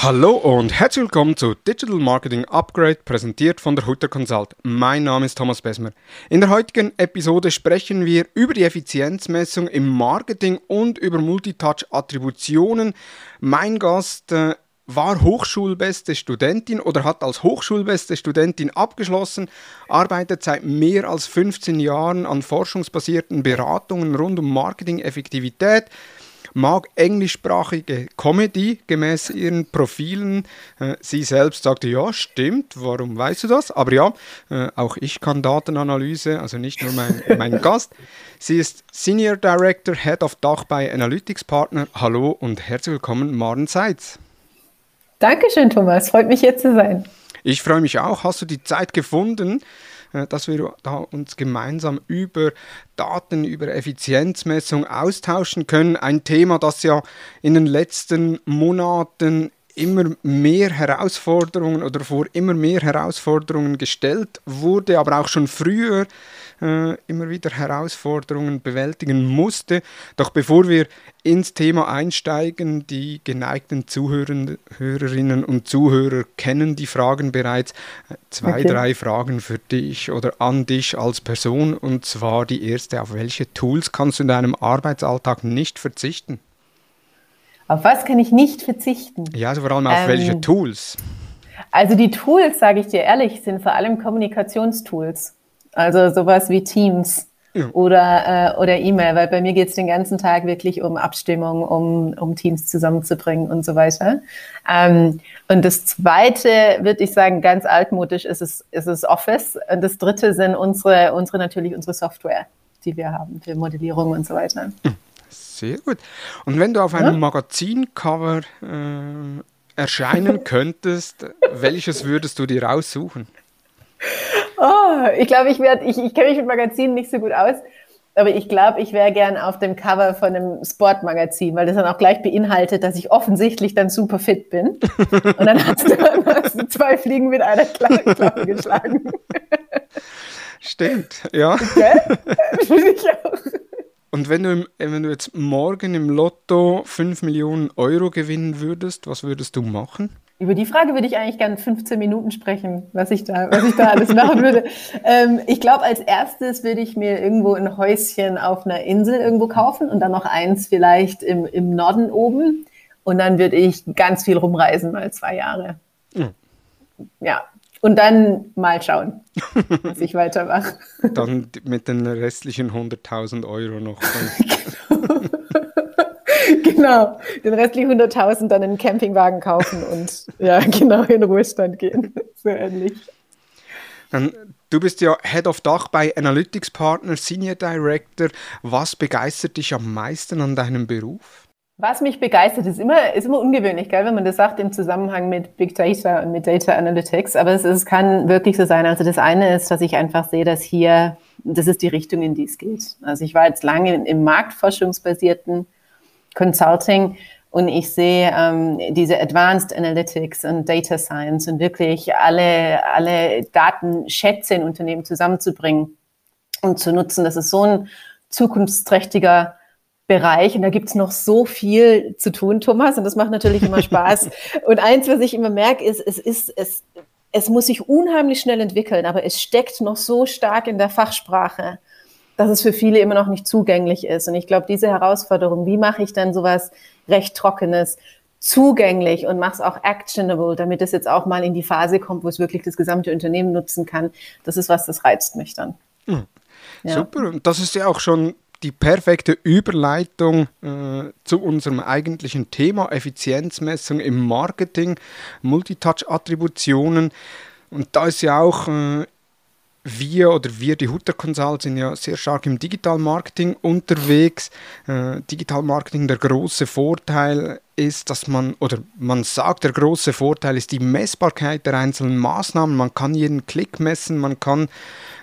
Hallo und herzlich willkommen zu Digital Marketing Upgrade, präsentiert von der Hutter Consult. Mein Name ist Thomas Besmer. In der heutigen Episode sprechen wir über die Effizienzmessung im Marketing und über Multitouch-Attributionen. Mein Gast äh, war Hochschulbeste Studentin oder hat als Hochschulbeste Studentin abgeschlossen, arbeitet seit mehr als 15 Jahren an forschungsbasierten Beratungen rund um Marketing-Effektivität mag englischsprachige Comedy gemäß ihren Profilen. Äh, sie selbst sagte, ja, stimmt, warum weißt du das? Aber ja, äh, auch ich kann Datenanalyse, also nicht nur mein, mein Gast. Sie ist Senior Director, Head of Dach bei Analytics Partner. Hallo und herzlich willkommen, Maren Seitz. Dankeschön, Thomas. Freut mich, hier zu sein. Ich freue mich auch. Hast du die Zeit gefunden? Äh, dass wir da uns gemeinsam über Daten, über Effizienzmessung austauschen können. Ein Thema, das ja in den letzten Monaten immer mehr Herausforderungen oder vor immer mehr Herausforderungen gestellt wurde, aber auch schon früher äh, immer wieder Herausforderungen bewältigen musste. Doch bevor wir ins Thema einsteigen, die geneigten Zuhörerinnen und Zuhörer kennen die Fragen bereits. Zwei, okay. drei Fragen für dich oder an dich als Person. Und zwar die erste, auf welche Tools kannst du in deinem Arbeitsalltag nicht verzichten? Auf was kann ich nicht verzichten? Ja, also vor allem auf ähm, welche Tools? Also die Tools, sage ich dir ehrlich, sind vor allem Kommunikationstools. Also sowas wie Teams ja. oder, äh, oder E-Mail, weil bei mir geht es den ganzen Tag wirklich um Abstimmung, um, um Teams zusammenzubringen und so weiter. Ähm, und das zweite, würde ich sagen, ganz altmodisch ist es, ist es Office. Und das dritte sind unsere, unsere natürlich unsere Software, die wir haben für Modellierung und so weiter. Sehr gut. Und wenn du auf einem ja? Magazincover äh, erscheinen könntest, welches würdest du dir raussuchen? Oh, ich glaube, ich werde, ich, ich kenne mich mit Magazinen nicht so gut aus, aber ich glaube, ich wäre gern auf dem Cover von einem Sportmagazin, weil das dann auch gleich beinhaltet, dass ich offensichtlich dann super fit bin. Und dann hast du, dann hast du zwei Fliegen mit einer Klappe geschlagen. Stimmt, ja. Gell? ich auch. Und wenn du, wenn du jetzt morgen im Lotto 5 Millionen Euro gewinnen würdest, was würdest du machen? Über die Frage würde ich eigentlich gerne 15 Minuten sprechen, was ich da, was ich da alles machen würde. Ähm, ich glaube, als erstes würde ich mir irgendwo ein Häuschen auf einer Insel irgendwo kaufen und dann noch eins vielleicht im, im Norden oben. Und dann würde ich ganz viel rumreisen, mal zwei Jahre. Mhm. Ja. Und dann mal schauen, was ich weitermache. Dann mit den restlichen 100.000 Euro noch. genau. genau, den restlichen 100.000 dann in einen Campingwagen kaufen und ja, genau in Ruhestand gehen. So ähnlich. Dann, du bist ja Head of Dach bei Analytics Partner, Senior Director. Was begeistert dich am meisten an deinem Beruf? Was mich begeistert, ist immer, ist immer ungewöhnlich, gell, wenn man das sagt im Zusammenhang mit Big Data und mit Data Analytics. Aber es, es kann wirklich so sein. Also das eine ist, dass ich einfach sehe, dass hier, das ist die Richtung, in die es geht. Also ich war jetzt lange im marktforschungsbasierten Consulting und ich sehe ähm, diese Advanced Analytics und Data Science und wirklich alle, alle Datenschätze in Unternehmen zusammenzubringen und zu nutzen. Das ist so ein zukunftsträchtiger Bereich und da gibt's noch so viel zu tun, Thomas, und das macht natürlich immer Spaß. und eins, was ich immer merke, ist, es ist, es, es muss sich unheimlich schnell entwickeln, aber es steckt noch so stark in der Fachsprache, dass es für viele immer noch nicht zugänglich ist. Und ich glaube, diese Herausforderung, wie mache ich denn sowas recht Trockenes, zugänglich und mache es auch actionable, damit es jetzt auch mal in die Phase kommt, wo es wirklich das gesamte Unternehmen nutzen kann. Das ist was, das reizt mich dann. Mhm. Ja. Super. Und das ist ja auch schon die perfekte Überleitung äh, zu unserem eigentlichen Thema Effizienzmessung im Marketing, Multitouch-Attributionen. Und da ist ja auch äh, wir oder wir, die Hutter Consult, sind ja sehr stark im Digital Marketing unterwegs. Äh, Digital Marketing, der große Vorteil ist, dass man, oder man sagt, der große Vorteil ist die Messbarkeit der einzelnen Maßnahmen. Man kann jeden Klick messen, man kann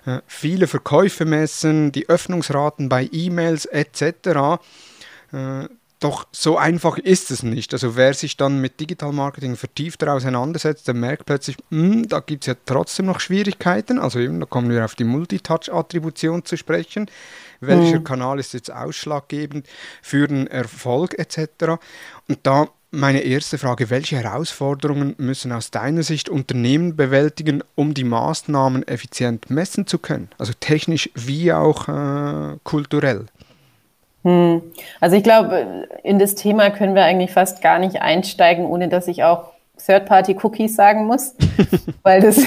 äh, viele Verkäufe messen, die Öffnungsraten bei E-Mails etc. doch so einfach ist es nicht. Also wer sich dann mit Digital Marketing vertiefter auseinandersetzt, der merkt plötzlich, mh, hm, da gibt es ja trotzdem noch Schwierigkeiten. Also eben, da kommen wir auf die Multitouch-Attribution zu sprechen. Welcher mhm. Kanal ist jetzt ausschlaggebend für den Erfolg etc. Und da meine erste Frage. Welche Herausforderungen müssen aus deiner Sicht Unternehmen bewältigen, um die Maßnahmen effizient messen zu können? Also technisch wie auch äh, kulturell? Hm. Also ich glaube, in das Thema können wir eigentlich fast gar nicht einsteigen, ohne dass ich auch Third-Party-Cookies sagen muss, weil das,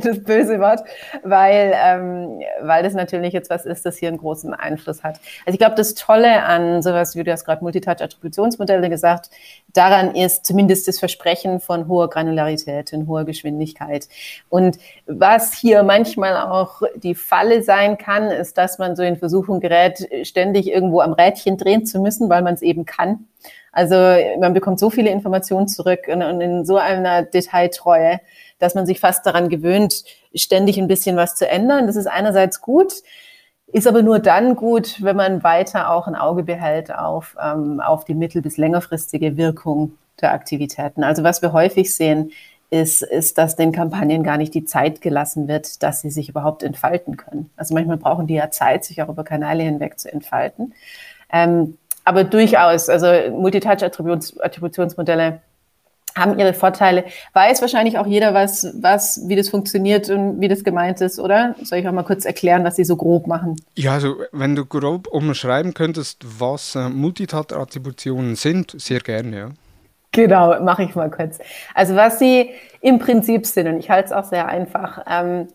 das böse Wort, weil, ähm, weil das natürlich jetzt was ist, das hier einen großen Einfluss hat. Also ich glaube, das Tolle an sowas, wie du hast gerade Multitouch-Attributionsmodelle gesagt, daran ist zumindest das Versprechen von hoher Granularität und hoher Geschwindigkeit. Und was hier manchmal auch die Falle sein kann, ist, dass man so in Versuchung gerät, ständig irgendwo am Rädchen drehen zu müssen, weil man es eben kann also man bekommt so viele Informationen zurück und, und in so einer Detailtreue, dass man sich fast daran gewöhnt, ständig ein bisschen was zu ändern. Das ist einerseits gut, ist aber nur dann gut, wenn man weiter auch ein Auge behält auf, ähm, auf die mittel- bis längerfristige Wirkung der Aktivitäten. Also was wir häufig sehen, ist, ist, dass den Kampagnen gar nicht die Zeit gelassen wird, dass sie sich überhaupt entfalten können. Also manchmal brauchen die ja Zeit, sich auch über Kanäle hinweg zu entfalten. Ähm, aber durchaus, also Multitouch-Attributionsmodelle haben ihre Vorteile. Weiß wahrscheinlich auch jeder, was, was, wie das funktioniert und wie das gemeint ist, oder? Soll ich auch mal kurz erklären, was sie so grob machen? Ja, also wenn du grob umschreiben könntest, was äh, Multitouch-Attributionen sind, sehr gerne, ja. Genau, mache ich mal kurz. Also was sie im Prinzip sind, und ich halte es auch sehr einfach, ähm,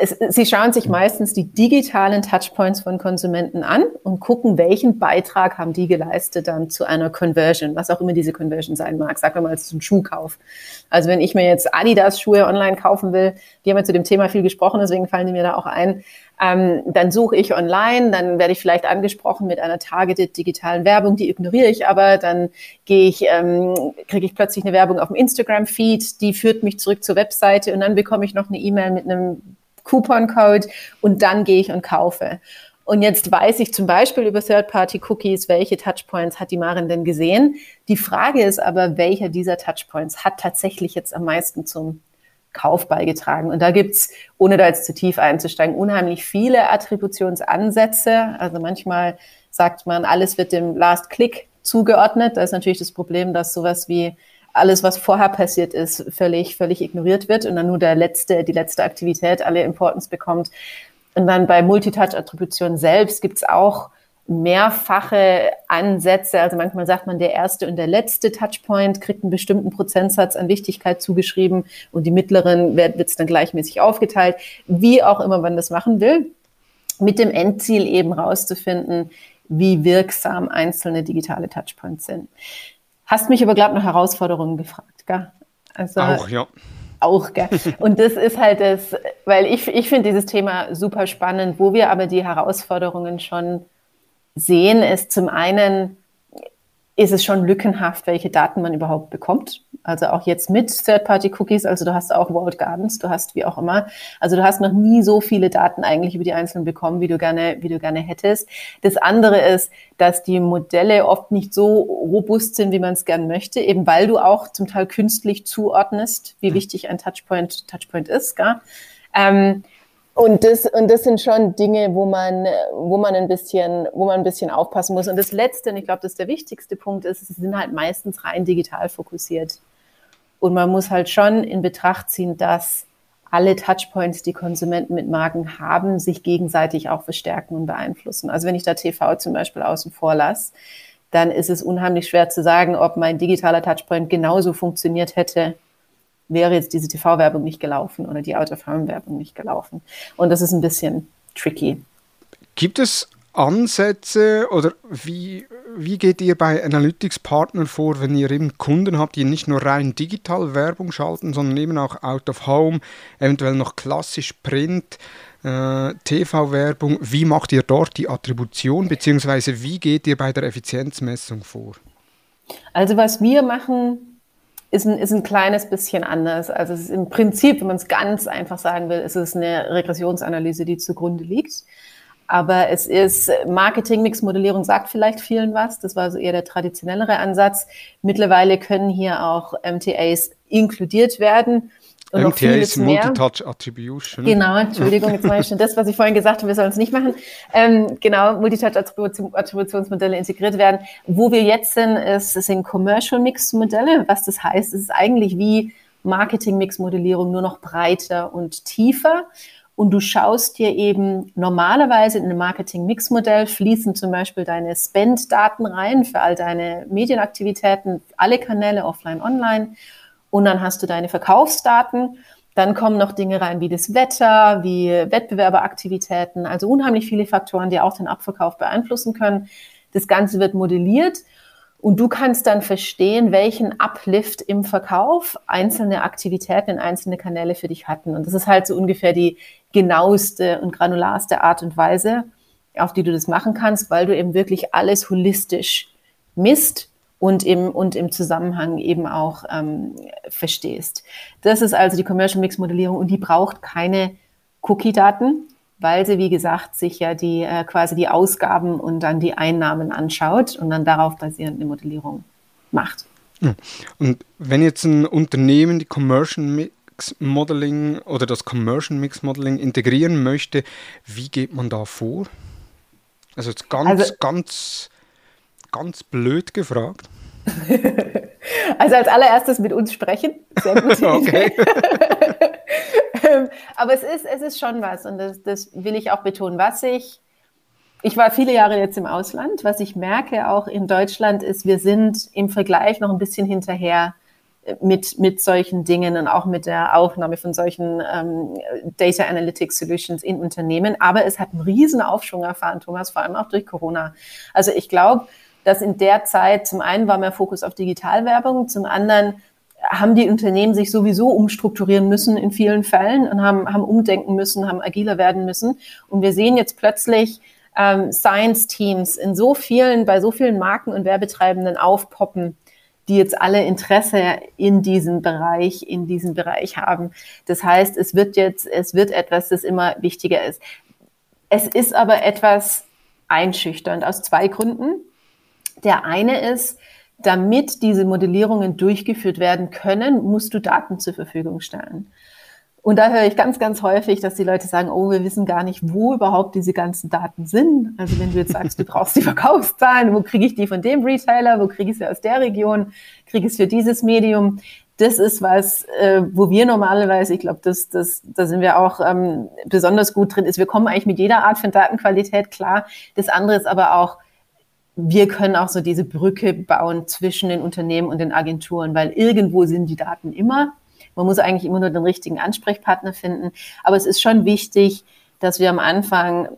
es, sie schauen sich meistens die digitalen Touchpoints von Konsumenten an und gucken, welchen Beitrag haben die geleistet dann zu einer Conversion, was auch immer diese Conversion sein mag. Sagen wir mal, es ist ein Schuhkauf. Also wenn ich mir jetzt Adidas Schuhe online kaufen will, die haben ja zu dem Thema viel gesprochen, deswegen fallen die mir da auch ein. Ähm, dann suche ich online, dann werde ich vielleicht angesprochen mit einer targeted digitalen Werbung, die ignoriere ich aber, dann gehe ich, ähm, kriege ich plötzlich eine Werbung auf dem Instagram-Feed, die führt mich zurück zur Webseite und dann bekomme ich noch eine E-Mail mit einem Coupon-Code und dann gehe ich und kaufe. Und jetzt weiß ich zum Beispiel über Third-Party-Cookies, welche Touchpoints hat die Marin denn gesehen. Die Frage ist aber, welcher dieser Touchpoints hat tatsächlich jetzt am meisten zum Kauf beigetragen. Und da gibt's, ohne da jetzt zu tief einzusteigen, unheimlich viele Attributionsansätze. Also manchmal sagt man, alles wird dem Last Click zugeordnet. Da ist natürlich das Problem, dass sowas wie alles, was vorher passiert ist, völlig, völlig ignoriert wird und dann nur der letzte, die letzte Aktivität alle Importance bekommt. Und dann bei Multitouch-Attribution selbst gibt's auch mehrfache Ansätze. Also manchmal sagt man, der erste und der letzte Touchpoint kriegt einen bestimmten Prozentsatz an Wichtigkeit zugeschrieben und die mittleren wird es dann gleichmäßig aufgeteilt, wie auch immer man das machen will, mit dem Endziel eben rauszufinden, wie wirksam einzelne digitale Touchpoints sind. Hast mich aber, glaube nach Herausforderungen gefragt, gell? Also, auch, ja. Auch, gell? Und das ist halt das, weil ich, ich finde dieses Thema super spannend. Wo wir aber die Herausforderungen schon sehen, ist zum einen, ist es schon lückenhaft, welche Daten man überhaupt bekommt. Also auch jetzt mit Third-Party-Cookies, also du hast auch Walled Gardens, du hast wie auch immer. Also du hast noch nie so viele Daten eigentlich über die Einzelnen bekommen, wie du gerne, wie du gerne hättest. Das andere ist, dass die Modelle oft nicht so robust sind, wie man es gern möchte, eben weil du auch zum Teil künstlich zuordnest, wie wichtig ein Touchpoint, Touchpoint ist. Gell? Ähm, und das, und das sind schon Dinge, wo man, wo man ein bisschen, wo man ein bisschen aufpassen muss. Und das Letzte, und ich glaube, das ist der wichtigste Punkt, ist, sie sind halt meistens rein digital fokussiert. Und man muss halt schon in Betracht ziehen, dass alle Touchpoints, die Konsumenten mit Marken haben, sich gegenseitig auch verstärken und beeinflussen. Also wenn ich da TV zum Beispiel außen vor lasse, dann ist es unheimlich schwer zu sagen, ob mein digitaler Touchpoint genauso funktioniert hätte, wäre jetzt diese TV-Werbung nicht gelaufen oder die Out-of-Home-Werbung nicht gelaufen. Und das ist ein bisschen tricky. Gibt es Ansätze oder wie, wie geht ihr bei Analytics-Partnern vor, wenn ihr eben Kunden habt, die nicht nur rein digital Werbung schalten, sondern eben auch Out-of-Home, eventuell noch klassisch Print, äh, TV-Werbung. Wie macht ihr dort die Attribution, beziehungsweise wie geht ihr bei der Effizienzmessung vor? Also was wir machen, ist ein, ist ein kleines bisschen anders. Also es ist im Prinzip, wenn man es ganz einfach sagen will, ist es eine Regressionsanalyse, die zugrunde liegt. Aber es ist Marketing-Mix-Modellierung sagt vielleicht vielen was. Das war so eher der traditionellere Ansatz. Mittlerweile können hier auch MTAs inkludiert werden. Und MTA ist Multitouch Attribution. Genau, Entschuldigung, jetzt mache ich schon das, was ich vorhin gesagt habe, wir sollen es nicht machen. Ähm, genau, Multitouch Attributionsmodelle integriert werden. Wo wir jetzt sind, ist, sind Commercial Mix Modelle. Was das heißt, ist eigentlich wie Marketing Mix Modellierung nur noch breiter und tiefer. Und du schaust dir eben normalerweise in einem Marketing-Mix-Modell fließen zum Beispiel deine Spend-Daten rein für all deine Medienaktivitäten, alle Kanäle, offline, online. Und dann hast du deine Verkaufsdaten. Dann kommen noch Dinge rein wie das Wetter, wie Wettbewerberaktivitäten, also unheimlich viele Faktoren, die auch den Abverkauf beeinflussen können. Das Ganze wird modelliert und du kannst dann verstehen, welchen Uplift im Verkauf einzelne Aktivitäten in einzelne Kanäle für dich hatten. Und das ist halt so ungefähr die genaueste und granularste Art und Weise, auf die du das machen kannst, weil du eben wirklich alles holistisch misst und im, und im Zusammenhang eben auch ähm, verstehst. Das ist also die Commercial Mix Modellierung und die braucht keine Cookie-Daten weil sie, wie gesagt, sich ja die äh, quasi die Ausgaben und dann die Einnahmen anschaut und dann darauf basierend eine Modellierung macht. Und wenn jetzt ein Unternehmen die Commercial Mix Modeling oder das Commercial Mix Modeling integrieren möchte, wie geht man da vor? Also jetzt ganz, also, ganz, ganz blöd gefragt. also als allererstes mit uns sprechen. Sehr gut. okay. Aber es ist, es ist schon was und das, das will ich auch betonen. Was ich, ich war viele Jahre jetzt im Ausland, was ich merke auch in Deutschland ist, wir sind im Vergleich noch ein bisschen hinterher mit, mit solchen Dingen und auch mit der Aufnahme von solchen ähm, Data Analytics Solutions in Unternehmen. Aber es hat einen riesen Aufschwung erfahren, Thomas, vor allem auch durch Corona. Also ich glaube, dass in der Zeit zum einen war mehr Fokus auf Digitalwerbung, zum anderen haben die Unternehmen sich sowieso umstrukturieren müssen in vielen Fällen und haben, haben umdenken müssen, haben agiler werden müssen. Und wir sehen jetzt plötzlich ähm, Science-Teams in so vielen, bei so vielen Marken und Werbetreibenden aufpoppen, die jetzt alle Interesse in diesem Bereich, in diesem Bereich haben. Das heißt, es wird jetzt, es wird etwas, das immer wichtiger ist. Es ist aber etwas einschüchternd aus zwei Gründen. Der eine ist, damit diese Modellierungen durchgeführt werden können, musst du Daten zur Verfügung stellen. Und da höre ich ganz, ganz häufig, dass die Leute sagen, oh, wir wissen gar nicht, wo überhaupt diese ganzen Daten sind. Also wenn du jetzt sagst, du brauchst die Verkaufszahlen, wo kriege ich die von dem Retailer, wo kriege ich sie aus der Region, kriege ich es für dieses Medium. Das ist was, äh, wo wir normalerweise, ich glaube, das, das, da sind wir auch ähm, besonders gut drin, ist, wir kommen eigentlich mit jeder Art von Datenqualität klar. Das andere ist aber auch, wir können auch so diese Brücke bauen zwischen den Unternehmen und den Agenturen, weil irgendwo sind die Daten immer. Man muss eigentlich immer nur den richtigen Ansprechpartner finden. Aber es ist schon wichtig, dass wir am Anfang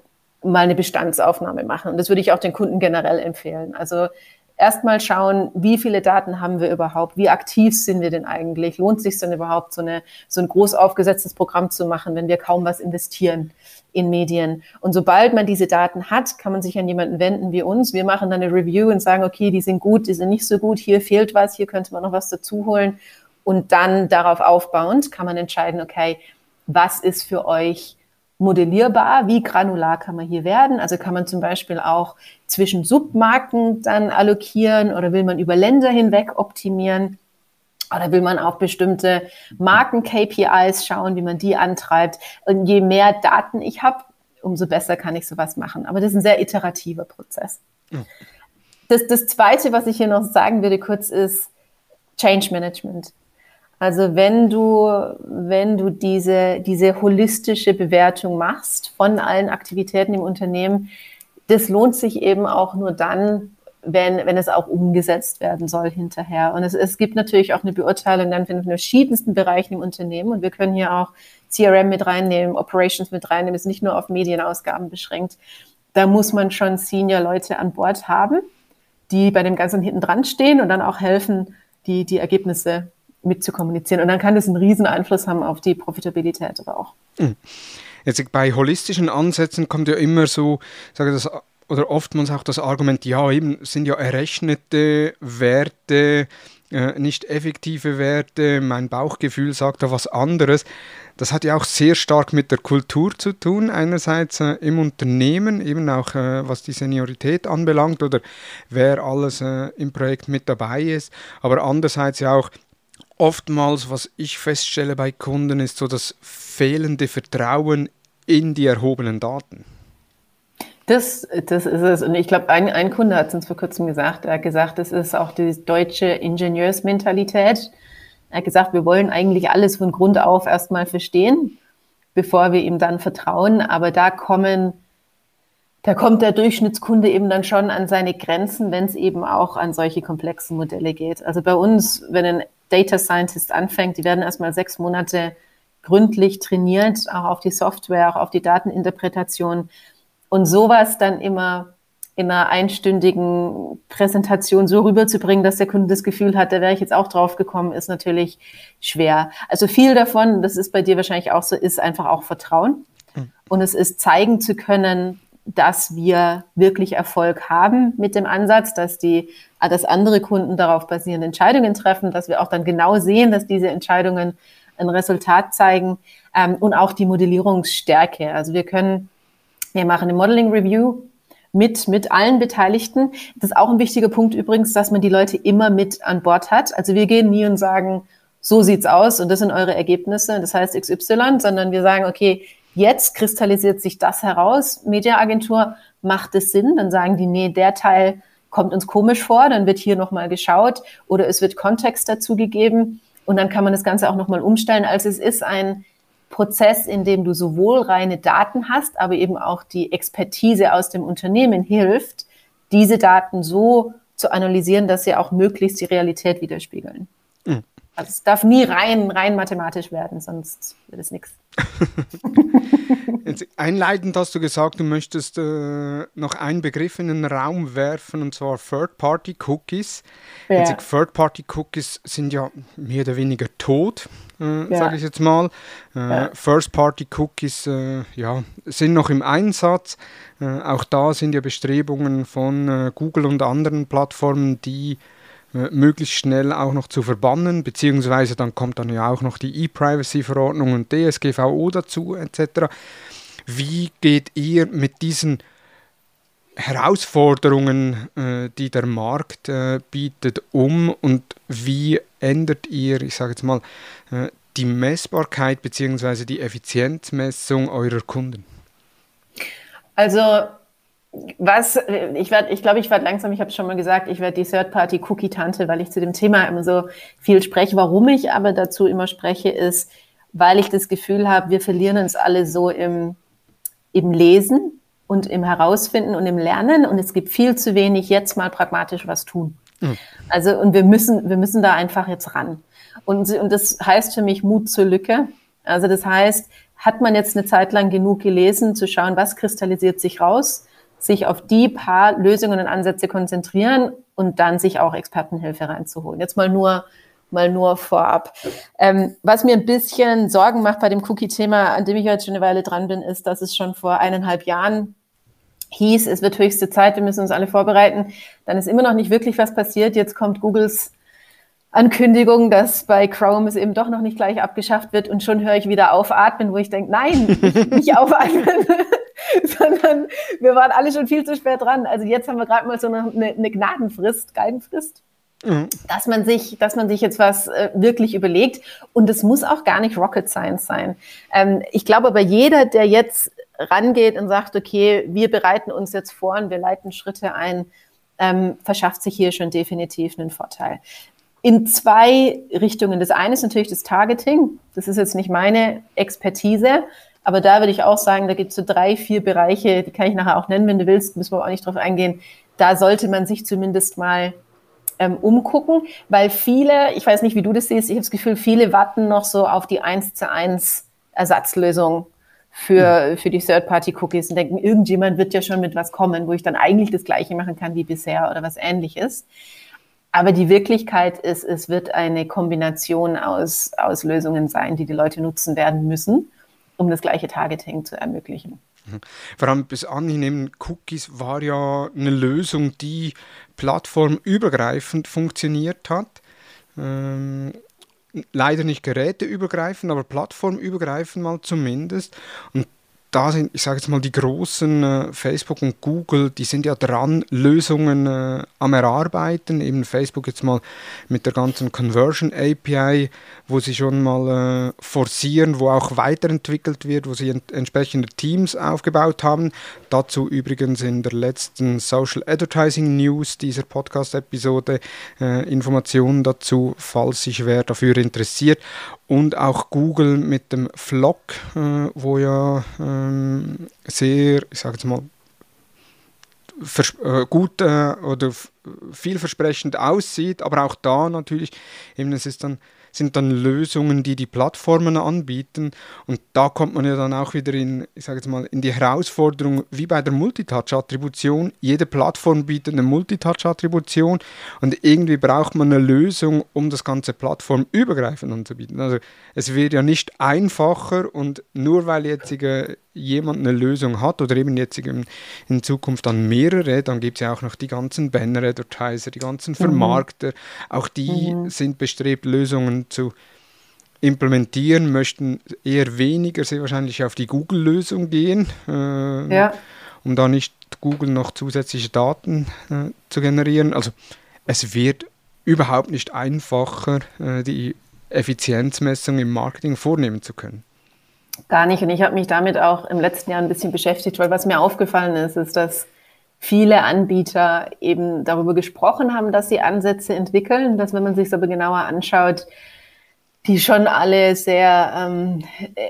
mal eine Bestandsaufnahme machen. Und das würde ich auch den Kunden generell empfehlen. Also erstmal schauen, wie viele Daten haben wir überhaupt, wie aktiv sind wir denn eigentlich, lohnt sich denn überhaupt, so, eine, so ein groß aufgesetztes Programm zu machen, wenn wir kaum was investieren in Medien. Und sobald man diese Daten hat, kann man sich an jemanden wenden wie uns. Wir machen dann eine Review und sagen, okay, die sind gut, die sind nicht so gut, hier fehlt was, hier könnte man noch was dazu holen. Und dann darauf aufbauend kann man entscheiden, okay, was ist für euch modellierbar, wie granular kann man hier werden. Also kann man zum Beispiel auch zwischen Submarken dann allokieren oder will man über Länder hinweg optimieren. Oder will man auf bestimmte Marken-KPIs schauen, wie man die antreibt? Und je mehr Daten ich habe, umso besser kann ich sowas machen. Aber das ist ein sehr iterativer Prozess. Das, das Zweite, was ich hier noch sagen würde kurz, ist Change Management. Also wenn du, wenn du diese, diese holistische Bewertung machst von allen Aktivitäten im Unternehmen, das lohnt sich eben auch nur dann, wenn, wenn es auch umgesetzt werden soll hinterher. Und es, es gibt natürlich auch eine Beurteilung dann von verschiedensten Bereichen im Unternehmen. Und wir können hier auch CRM mit reinnehmen, Operations mit reinnehmen, ist nicht nur auf Medienausgaben beschränkt. Da muss man schon Senior-Leute an Bord haben, die bei dem Ganzen hinten dran stehen und dann auch helfen, die, die Ergebnisse mitzukommunizieren. Und dann kann das einen riesen Einfluss haben auf die Profitabilität aber auch. Hm. Jetzt bei holistischen Ansätzen kommt ja immer so, sage das oder oftmals auch das Argument, ja, eben sind ja errechnete Werte, äh, nicht effektive Werte, mein Bauchgefühl sagt da was anderes. Das hat ja auch sehr stark mit der Kultur zu tun, einerseits äh, im Unternehmen, eben auch äh, was die Seniorität anbelangt oder wer alles äh, im Projekt mit dabei ist, aber andererseits ja auch oftmals, was ich feststelle bei Kunden, ist so das fehlende Vertrauen in die erhobenen Daten. Das, das ist es. Und ich glaube, ein, ein Kunde hat es uns vor kurzem gesagt. Er hat gesagt, das ist auch die deutsche Ingenieursmentalität. Er hat gesagt, wir wollen eigentlich alles von Grund auf erstmal verstehen, bevor wir ihm dann vertrauen. Aber da kommen, da kommt der Durchschnittskunde eben dann schon an seine Grenzen, wenn es eben auch an solche komplexen Modelle geht. Also bei uns, wenn ein Data Scientist anfängt, die werden erstmal sechs Monate gründlich trainiert, auch auf die Software, auch auf die Dateninterpretation und sowas dann immer in einer einstündigen Präsentation so rüberzubringen, dass der Kunde das Gefühl hat, da wäre ich jetzt auch drauf gekommen, ist natürlich schwer. Also viel davon, das ist bei dir wahrscheinlich auch so, ist einfach auch Vertrauen. Mhm. Und es ist zeigen zu können, dass wir wirklich Erfolg haben mit dem Ansatz, dass die, dass andere Kunden darauf basierende Entscheidungen treffen, dass wir auch dann genau sehen, dass diese Entscheidungen ein Resultat zeigen ähm, und auch die Modellierungsstärke. Also wir können wir machen eine Modeling Review mit, mit allen Beteiligten. Das ist auch ein wichtiger Punkt übrigens, dass man die Leute immer mit an Bord hat. Also wir gehen nie und sagen, so sieht's aus und das sind eure Ergebnisse, das heißt XY, sondern wir sagen, okay, jetzt kristallisiert sich das heraus. Mediaagentur macht es Sinn, dann sagen die, nee, der Teil kommt uns komisch vor, dann wird hier nochmal geschaut oder es wird Kontext dazu gegeben und dann kann man das Ganze auch nochmal umstellen. Also es ist ein Prozess, in dem du sowohl reine Daten hast, aber eben auch die Expertise aus dem Unternehmen hilft, diese Daten so zu analysieren, dass sie auch möglichst die Realität widerspiegeln. Also es darf nie rein, rein mathematisch werden, sonst wird es nichts. Einleitend hast du gesagt, du möchtest äh, noch einen Begriff in den Raum werfen, und zwar Third-Party-Cookies. Ja. Third-Party-Cookies sind ja mehr oder weniger tot, äh, ja. sage ich jetzt mal. Äh, ja. First-Party-Cookies äh, ja, sind noch im Einsatz. Äh, auch da sind ja Bestrebungen von äh, Google und anderen Plattformen, die möglichst schnell auch noch zu verbannen, beziehungsweise dann kommt dann ja auch noch die E-Privacy-Verordnung und DSGVO dazu etc. Wie geht ihr mit diesen Herausforderungen, äh, die der Markt äh, bietet, um und wie ändert ihr, ich sage jetzt mal, äh, die Messbarkeit bzw. die Effizienzmessung eurer Kunden? Also was, ich werde, ich glaube, ich werde langsam, ich habe schon mal gesagt, ich werde die Third-Party-Cookie-Tante, weil ich zu dem Thema immer so viel spreche. Warum ich aber dazu immer spreche, ist, weil ich das Gefühl habe, wir verlieren uns alle so im, im Lesen und im Herausfinden und im Lernen und es gibt viel zu wenig jetzt mal pragmatisch was tun. Mhm. Also, und wir müssen, wir müssen da einfach jetzt ran. Und, und das heißt für mich Mut zur Lücke. Also das heißt, hat man jetzt eine Zeit lang genug gelesen, zu schauen, was kristallisiert sich raus, sich auf die paar Lösungen und Ansätze konzentrieren und dann sich auch Expertenhilfe reinzuholen. Jetzt mal nur mal nur vorab. Ähm, was mir ein bisschen Sorgen macht bei dem Cookie-Thema, an dem ich jetzt schon eine Weile dran bin, ist, dass es schon vor eineinhalb Jahren hieß, es wird höchste Zeit, wir müssen uns alle vorbereiten. Dann ist immer noch nicht wirklich was passiert. Jetzt kommt Googles Ankündigung, dass bei Chrome es eben doch noch nicht gleich abgeschafft wird und schon höre ich wieder aufatmen, wo ich denke, nein, nicht aufatmen. sondern wir waren alle schon viel zu spät dran. Also jetzt haben wir gerade mal so eine, eine Gnadenfrist, Geidenfrist. Mhm. Dass man sich, dass man sich jetzt was äh, wirklich überlegt. Und es muss auch gar nicht Rocket Science sein. Ähm, ich glaube aber jeder, der jetzt rangeht und sagt, okay, wir bereiten uns jetzt vor und wir leiten Schritte ein, ähm, verschafft sich hier schon definitiv einen Vorteil. In zwei Richtungen. Das eine ist natürlich das Targeting. Das ist jetzt nicht meine Expertise. Aber da würde ich auch sagen, da gibt es so drei, vier Bereiche, die kann ich nachher auch nennen, wenn du willst, müssen wir auch nicht drauf eingehen. Da sollte man sich zumindest mal ähm, umgucken, weil viele, ich weiß nicht, wie du das siehst, ich habe das Gefühl, viele warten noch so auf die 1 zu 1 Ersatzlösung für, mhm. für die Third-Party-Cookies und denken, irgendjemand wird ja schon mit was kommen, wo ich dann eigentlich das Gleiche machen kann wie bisher oder was ähnliches. Aber die Wirklichkeit ist, es wird eine Kombination aus, aus Lösungen sein, die die Leute nutzen werden müssen um das gleiche Targeting zu ermöglichen. Mhm. Vor allem bis anhin Cookies war ja eine Lösung, die plattformübergreifend funktioniert hat. Ähm, leider nicht geräteübergreifend, aber plattformübergreifend mal zumindest. Und da sind, ich sage jetzt mal, die großen äh, Facebook und Google, die sind ja dran, Lösungen äh, am Erarbeiten. Eben Facebook jetzt mal mit der ganzen Conversion API, wo sie schon mal äh, forcieren, wo auch weiterentwickelt wird, wo sie ent entsprechende Teams aufgebaut haben. Dazu übrigens in der letzten Social Advertising News dieser Podcast-Episode äh, Informationen dazu, falls sich wer dafür interessiert und auch Google mit dem Vlog, äh, wo ja ähm, sehr, ich sage jetzt mal, äh, gut äh, oder vielversprechend aussieht, aber auch da natürlich, eben es ist dann sind dann Lösungen, die die Plattformen anbieten. Und da kommt man ja dann auch wieder in, ich sage jetzt mal, in die Herausforderung, wie bei der Multitouch-Attribution. Jede Plattform bietet eine Multitouch-Attribution und irgendwie braucht man eine Lösung, um das ganze plattformübergreifend anzubieten. Also es wird ja nicht einfacher und nur weil jetzt jemand eine Lösung hat oder eben jetzt in, in Zukunft dann mehrere, dann gibt es ja auch noch die ganzen Banner-Advertiser, die ganzen mhm. Vermarkter, mhm. auch die mhm. sind bestrebt, Lösungen zu implementieren, möchten eher weniger sehr wahrscheinlich auf die Google-Lösung gehen, äh, ja. um da nicht Google noch zusätzliche Daten äh, zu generieren. Also es wird überhaupt nicht einfacher, äh, die Effizienzmessung im Marketing vornehmen zu können. Gar nicht. Und ich habe mich damit auch im letzten Jahr ein bisschen beschäftigt, weil was mir aufgefallen ist, ist, dass viele Anbieter eben darüber gesprochen haben, dass sie Ansätze entwickeln, dass wenn man sich aber genauer anschaut, die schon alle sehr ähm,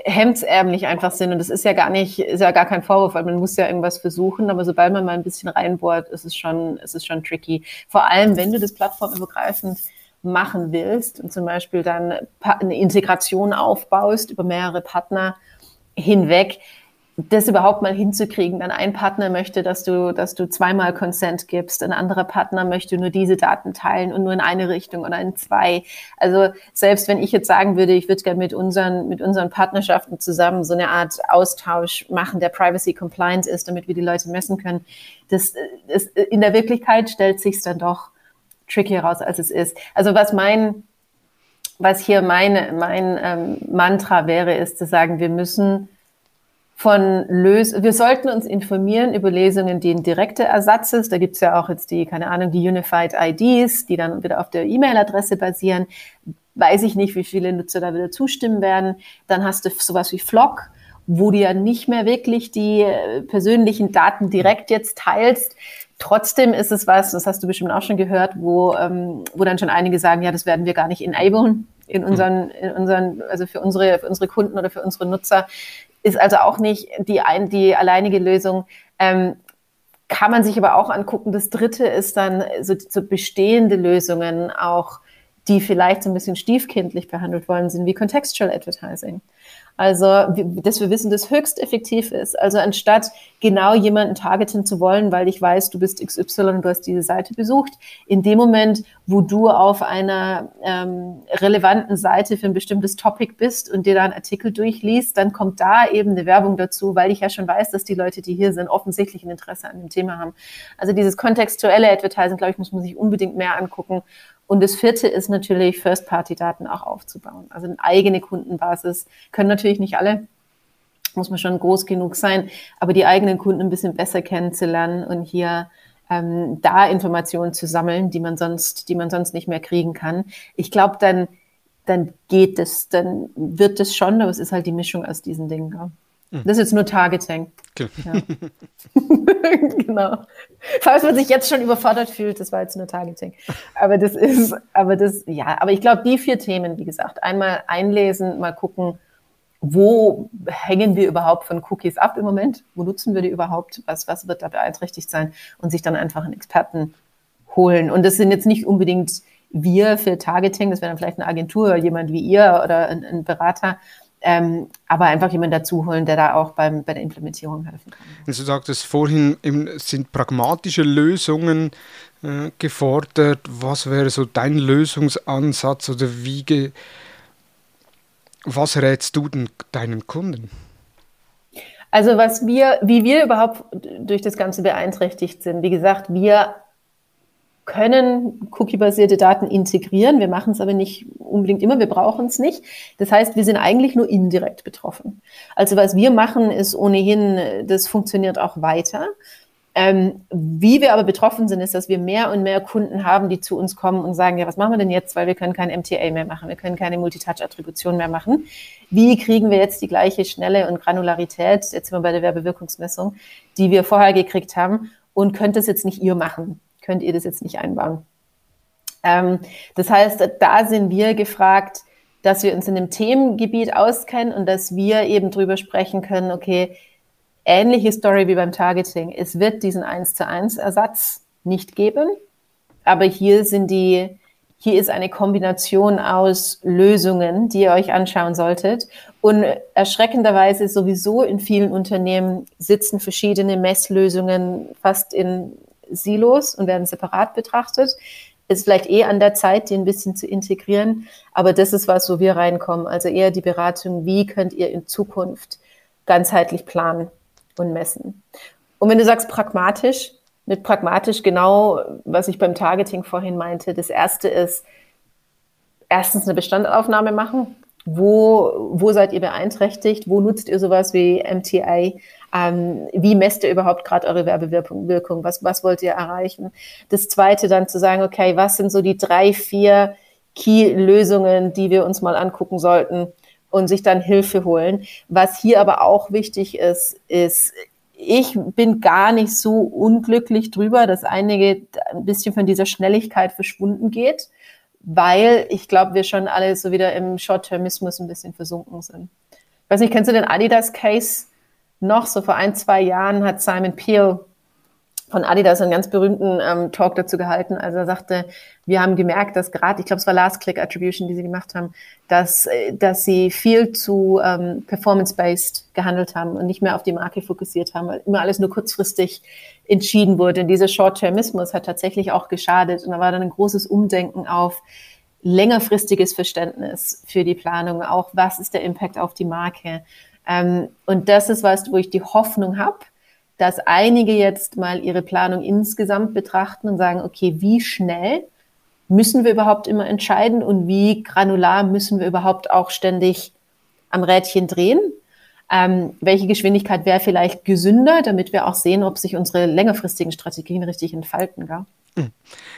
hemdsärmlich einfach sind. Und das ist ja gar nicht, ist ja gar kein Vorwurf, weil man muss ja irgendwas versuchen, aber sobald man mal ein bisschen reinbohrt, ist es schon, ist es schon tricky. Vor allem, wenn du das plattformübergreifend machen willst und zum Beispiel dann eine Integration aufbaust über mehrere Partner hinweg, das überhaupt mal hinzukriegen. Dann ein Partner möchte, dass du, dass du zweimal Consent gibst, ein anderer Partner möchte nur diese Daten teilen und nur in eine Richtung oder in zwei. Also selbst wenn ich jetzt sagen würde, ich würde gerne mit unseren, mit unseren Partnerschaften zusammen so eine Art Austausch machen, der privacy compliant ist, damit wir die Leute messen können, das, das in der Wirklichkeit stellt sich dann doch trickier raus, als es ist. Also was mein, was hier meine, mein ähm, Mantra wäre, ist zu sagen, wir müssen von Lös wir sollten uns informieren über Lesungen, die ein direkter Ersatz ist. Da gibt's ja auch jetzt die, keine Ahnung, die Unified IDs, die dann wieder auf der E-Mail-Adresse basieren. Weiß ich nicht, wie viele Nutzer da wieder zustimmen werden. Dann hast du sowas wie Flock, wo du ja nicht mehr wirklich die äh, persönlichen Daten direkt jetzt teilst, Trotzdem ist es was, das hast du bestimmt auch schon gehört, wo, ähm, wo dann schon einige sagen, ja, das werden wir gar nicht enablen in hm. unseren, in unseren, also für unsere, für unsere Kunden oder für unsere Nutzer. Ist also auch nicht die, ein, die alleinige Lösung. Ähm, kann man sich aber auch angucken. Das dritte ist dann so, so bestehende Lösungen auch, die vielleicht so ein bisschen stiefkindlich behandelt worden sind, wie Contextual Advertising. Also, dass wir wissen, das höchst effektiv ist. Also, anstatt genau jemanden targeten zu wollen, weil ich weiß, du bist XY und du hast diese Seite besucht, in dem Moment, wo du auf einer ähm, relevanten Seite für ein bestimmtes Topic bist und dir da einen Artikel durchliest, dann kommt da eben eine Werbung dazu, weil ich ja schon weiß, dass die Leute, die hier sind, offensichtlich ein Interesse an dem Thema haben. Also, dieses kontextuelle Advertising, glaube ich, muss man sich unbedingt mehr angucken und das vierte ist natürlich, First-Party-Daten auch aufzubauen. Also eine eigene Kundenbasis. Können natürlich nicht alle, muss man schon groß genug sein, aber die eigenen Kunden ein bisschen besser kennenzulernen und hier ähm, da Informationen zu sammeln, die man sonst, die man sonst nicht mehr kriegen kann. Ich glaube, dann, dann geht es, dann wird es schon, aber es ist halt die Mischung aus diesen Dingen. Ja. Mhm. Das ist jetzt nur Targeting. Okay. Ja. genau. Falls man sich jetzt schon überfordert fühlt, das war jetzt nur Targeting. Aber das ist, aber das, ja, aber ich glaube, die vier Themen, wie gesagt, einmal einlesen, mal gucken, wo hängen wir überhaupt von Cookies ab im Moment? Wo nutzen wir die überhaupt? Was, was wird da beeinträchtigt sein? Und sich dann einfach einen Experten holen. Und das sind jetzt nicht unbedingt wir für Targeting, das wäre dann vielleicht eine Agentur, jemand wie ihr oder ein, ein Berater, ähm, aber einfach jemanden dazu holen, der da auch beim, bei der Implementierung helfen kann. Also du sagtest vorhin, sind pragmatische Lösungen äh, gefordert. Was wäre so dein Lösungsansatz oder wie was rätst du denn deinen Kunden? Also was wir, wie wir überhaupt durch das Ganze beeinträchtigt sind, wie gesagt, wir können cookie-basierte Daten integrieren. Wir machen es aber nicht unbedingt immer, wir brauchen es nicht. Das heißt, wir sind eigentlich nur indirekt betroffen. Also was wir machen, ist ohnehin, das funktioniert auch weiter. Ähm, wie wir aber betroffen sind, ist, dass wir mehr und mehr Kunden haben, die zu uns kommen und sagen, ja, was machen wir denn jetzt, weil wir können kein MTA mehr machen, wir können keine Multitouch-Attribution mehr machen. Wie kriegen wir jetzt die gleiche Schnelle und Granularität, jetzt sind wir bei der Werbewirkungsmessung, die wir vorher gekriegt haben und könnt das jetzt nicht ihr machen? Könnt ihr das jetzt nicht einbauen? Ähm, das heißt, da sind wir gefragt, dass wir uns in dem Themengebiet auskennen und dass wir eben drüber sprechen können, okay, ähnliche Story wie beim Targeting. Es wird diesen 1 zu 1 Ersatz nicht geben, aber hier sind die, hier ist eine Kombination aus Lösungen, die ihr euch anschauen solltet. Und erschreckenderweise sowieso in vielen Unternehmen sitzen verschiedene Messlösungen fast in Silos und werden separat betrachtet. Ist vielleicht eh an der Zeit, die ein bisschen zu integrieren. Aber das ist was, wo wir reinkommen. Also eher die Beratung, wie könnt ihr in Zukunft ganzheitlich planen? und messen. Und wenn du sagst pragmatisch, mit pragmatisch genau, was ich beim Targeting vorhin meinte. Das erste ist, erstens eine Bestandaufnahme machen. Wo, wo seid ihr beeinträchtigt? Wo nutzt ihr sowas wie MTA? Ähm, wie messt ihr überhaupt gerade eure Werbewirkung? Was, was wollt ihr erreichen? Das zweite dann zu sagen, okay, was sind so die drei, vier Key-Lösungen, die wir uns mal angucken sollten? und sich dann Hilfe holen. Was hier aber auch wichtig ist, ist, ich bin gar nicht so unglücklich drüber, dass einige ein bisschen von dieser Schnelligkeit verschwunden geht, weil ich glaube, wir schon alle so wieder im Short-Termismus ein bisschen versunken sind. Ich weiß nicht, kennst du den Adidas-Case noch? So vor ein, zwei Jahren hat Simon Peel von Adidas einen ganz berühmten ähm, Talk dazu gehalten. Also er sagte, wir haben gemerkt, dass gerade, ich glaube, es war Last Click Attribution, die sie gemacht haben, dass, äh, dass sie viel zu ähm, performance-based gehandelt haben und nicht mehr auf die Marke fokussiert haben, weil immer alles nur kurzfristig entschieden wurde. Und dieser Short-Termismus hat tatsächlich auch geschadet. Und da war dann ein großes Umdenken auf längerfristiges Verständnis für die Planung, auch was ist der Impact auf die Marke. Ähm, und das ist was, wo ich die Hoffnung habe, dass einige jetzt mal ihre Planung insgesamt betrachten und sagen, okay, wie schnell müssen wir überhaupt immer entscheiden und wie granular müssen wir überhaupt auch ständig am Rädchen drehen? Ähm, welche Geschwindigkeit wäre vielleicht gesünder, damit wir auch sehen, ob sich unsere längerfristigen Strategien richtig entfalten? Gell?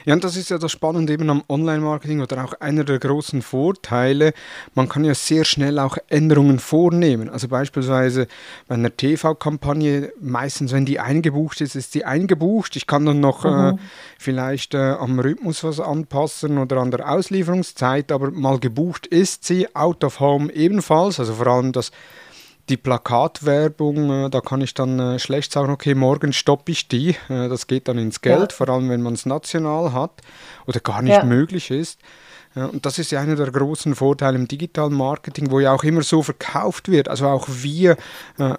Ja, und das ist ja das Spannende eben am Online-Marketing oder auch einer der großen Vorteile. Man kann ja sehr schnell auch Änderungen vornehmen. Also beispielsweise bei einer TV-Kampagne, meistens wenn die eingebucht ist, ist sie eingebucht. Ich kann dann noch äh, mhm. äh, vielleicht äh, am Rhythmus was anpassen oder an der Auslieferungszeit, aber mal gebucht ist sie, out of home ebenfalls. Also vor allem das die Plakatwerbung, äh, da kann ich dann äh, schlecht sagen, okay, morgen stoppe ich die. Äh, das geht dann ins Geld, ja. vor allem wenn man es national hat oder gar nicht ja. möglich ist. Und das ist ja einer der großen Vorteile im digitalen Marketing, wo ja auch immer so verkauft wird. Also auch wir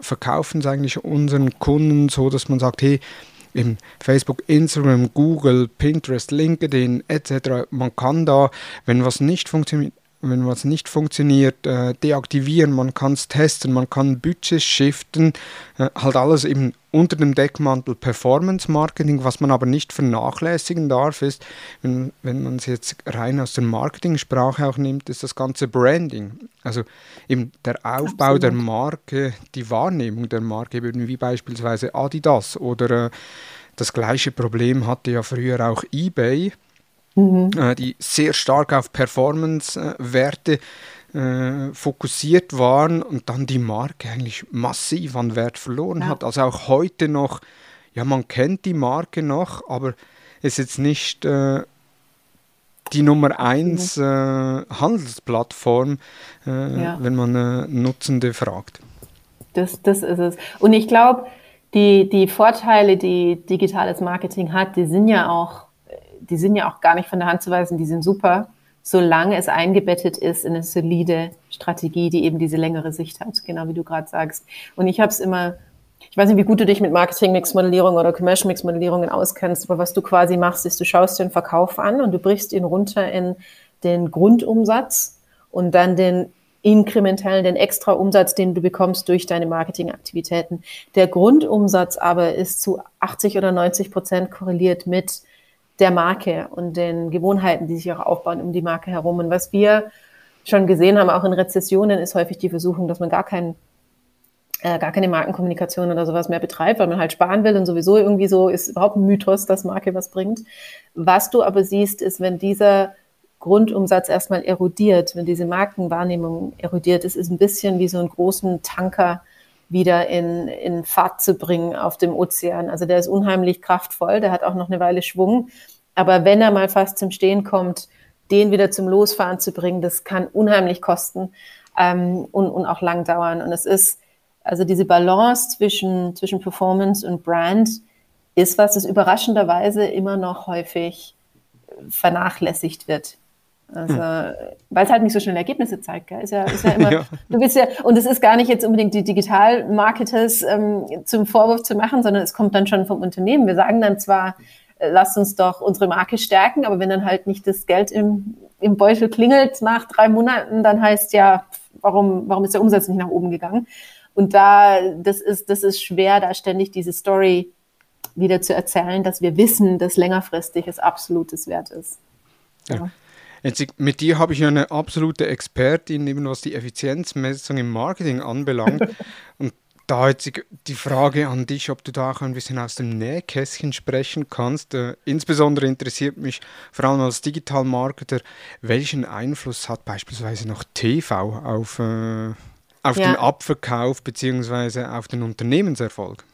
verkaufen es eigentlich unseren Kunden so, dass man sagt, hey, eben Facebook, Instagram, Google, Pinterest, LinkedIn etc. Man kann da, wenn was nicht funktioniert, wenn was nicht funktioniert, äh, deaktivieren, man kann es testen, man kann Budgets shiften, äh, halt alles eben unter dem Deckmantel Performance Marketing. Was man aber nicht vernachlässigen darf, ist, wenn, wenn man es jetzt rein aus der Marketing-Sprache auch nimmt, ist das ganze Branding. Also eben der Aufbau Absolut. der Marke, die Wahrnehmung der Marke, wie beispielsweise Adidas oder äh, das gleiche Problem hatte ja früher auch eBay mhm. äh, die sehr stark auf Performance-Werte äh, fokussiert waren und dann die Marke eigentlich massiv an Wert verloren ja. hat. Also auch heute noch, ja, man kennt die Marke noch, aber ist jetzt nicht äh, die Nummer eins mhm. äh, Handelsplattform, äh, ja. wenn man äh, Nutzende fragt. Das, das ist es. Und ich glaube, die, die Vorteile, die digitales Marketing hat, die sind ja auch die sind ja auch gar nicht von der Hand zu weisen, die sind super, solange es eingebettet ist in eine solide Strategie, die eben diese längere Sicht hat, genau wie du gerade sagst. Und ich habe es immer, ich weiß nicht, wie gut du dich mit Marketing-Mix-Modellierung oder Commercial-Mix-Modellierungen auskennst, aber was du quasi machst, ist, du schaust den Verkauf an und du brichst ihn runter in den Grundumsatz und dann den inkrementellen, den extra Umsatz, den du bekommst durch deine Marketingaktivitäten. Der Grundumsatz aber ist zu 80 oder 90 Prozent korreliert mit der Marke und den Gewohnheiten, die sich auch aufbauen um die Marke herum. Und was wir schon gesehen haben, auch in Rezessionen, ist häufig die Versuchung, dass man gar keinen äh, gar keine Markenkommunikation oder sowas mehr betreibt, weil man halt sparen will und sowieso irgendwie so ist überhaupt ein Mythos, dass Marke was bringt. Was du aber siehst, ist, wenn dieser Grundumsatz erstmal erodiert, wenn diese Markenwahrnehmung erodiert, ist, ist ein bisschen wie so einen großen Tanker wieder in, in Fahrt zu bringen auf dem Ozean. Also der ist unheimlich kraftvoll, der hat auch noch eine Weile Schwung. Aber wenn er mal fast zum Stehen kommt, den wieder zum Losfahren zu bringen, das kann unheimlich kosten ähm, und, und auch lang dauern. Und es ist, also diese Balance zwischen, zwischen Performance und Brand ist was, das überraschenderweise immer noch häufig vernachlässigt wird. Also, hm. weil es halt nicht so schnell Ergebnisse zeigt, gell? Ist ja, ist ja immer, ja. du bist ja, und es ist gar nicht jetzt unbedingt die Digital-Marketers ähm, zum Vorwurf zu machen, sondern es kommt dann schon vom Unternehmen. Wir sagen dann zwar, äh, lasst uns doch unsere Marke stärken, aber wenn dann halt nicht das Geld im, im Beutel klingelt nach drei Monaten, dann heißt ja, warum, warum ist der Umsatz nicht nach oben gegangen? Und da, das ist, das ist schwer, da ständig diese Story wieder zu erzählen, dass wir wissen, dass längerfristig es absolutes Wert ist. Ja. ja. Jetzt, mit dir habe ich ja eine absolute Expertin, eben was die Effizienzmessung im Marketing anbelangt. Und da jetzt die Frage an dich, ob du da auch ein bisschen aus dem Nähkästchen sprechen kannst. Äh, insbesondere interessiert mich vor allem als Digital-Marketer, welchen Einfluss hat beispielsweise noch TV auf, äh, auf ja. den Abverkauf bzw. auf den Unternehmenserfolg?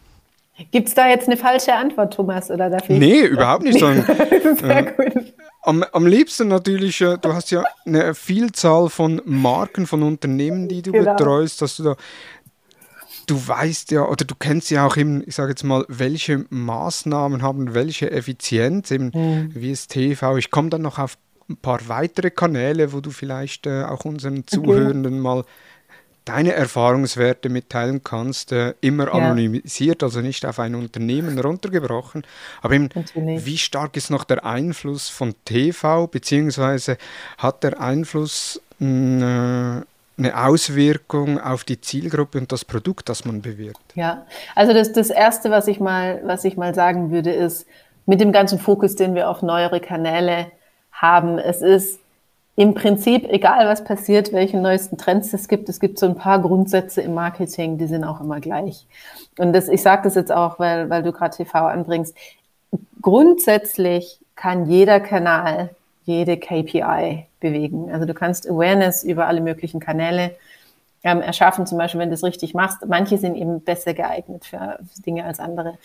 Gibt es da jetzt eine falsche Antwort, Thomas? Oder darf ich? Nee, überhaupt nicht. Sondern, Sehr äh, gut. Am, am liebsten natürlich, äh, du hast ja eine Vielzahl von Marken, von Unternehmen, die du genau. betreust, dass du da du weißt ja oder du kennst ja auch eben, ich sage jetzt mal, welche Maßnahmen haben welche Effizienz, eben mhm. wie es TV. Ich komme dann noch auf ein paar weitere Kanäle, wo du vielleicht äh, auch unseren Zuhörenden okay. mal deine Erfahrungswerte mitteilen kannst, äh, immer ja. anonymisiert, also nicht auf ein Unternehmen runtergebrochen. Aber eben, wie stark ist noch der Einfluss von TV, beziehungsweise hat der Einfluss mh, äh, eine Auswirkung auf die Zielgruppe und das Produkt, das man bewirbt? Ja, also das, das Erste, was ich, mal, was ich mal sagen würde, ist, mit dem ganzen Fokus, den wir auf neuere Kanäle haben, es ist im Prinzip, egal was passiert, welche neuesten Trends es gibt, es gibt so ein paar Grundsätze im Marketing, die sind auch immer gleich. Und das, ich sage das jetzt auch, weil, weil du gerade TV anbringst. Grundsätzlich kann jeder Kanal jede KPI bewegen. Also du kannst Awareness über alle möglichen Kanäle ähm, erschaffen, zum Beispiel, wenn du es richtig machst. Manche sind eben besser geeignet für Dinge als andere.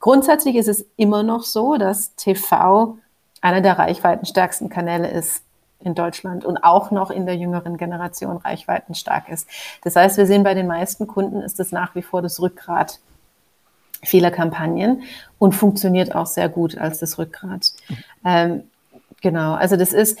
Grundsätzlich ist es immer noch so, dass TV einer der reichweitenstärksten Kanäle ist in Deutschland und auch noch in der jüngeren Generation reichweitenstark ist. Das heißt, wir sehen bei den meisten Kunden ist es nach wie vor das Rückgrat vieler Kampagnen und funktioniert auch sehr gut als das Rückgrat. Mhm. Ähm, genau, also das ist,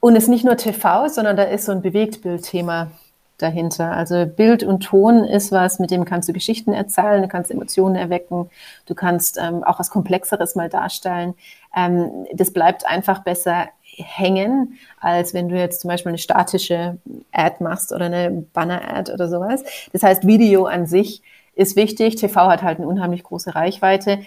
und es ist nicht nur TV, sondern da ist so ein Bewegtbildthema dahinter. Also Bild und Ton ist was, mit dem kannst du Geschichten erzählen, du kannst Emotionen erwecken, du kannst ähm, auch was Komplexeres mal darstellen. Ähm, das bleibt einfach besser hängen, als wenn du jetzt zum Beispiel eine statische Ad machst oder eine Banner-Ad oder sowas. Das heißt, Video an sich ist wichtig. TV hat halt eine unheimlich große Reichweite.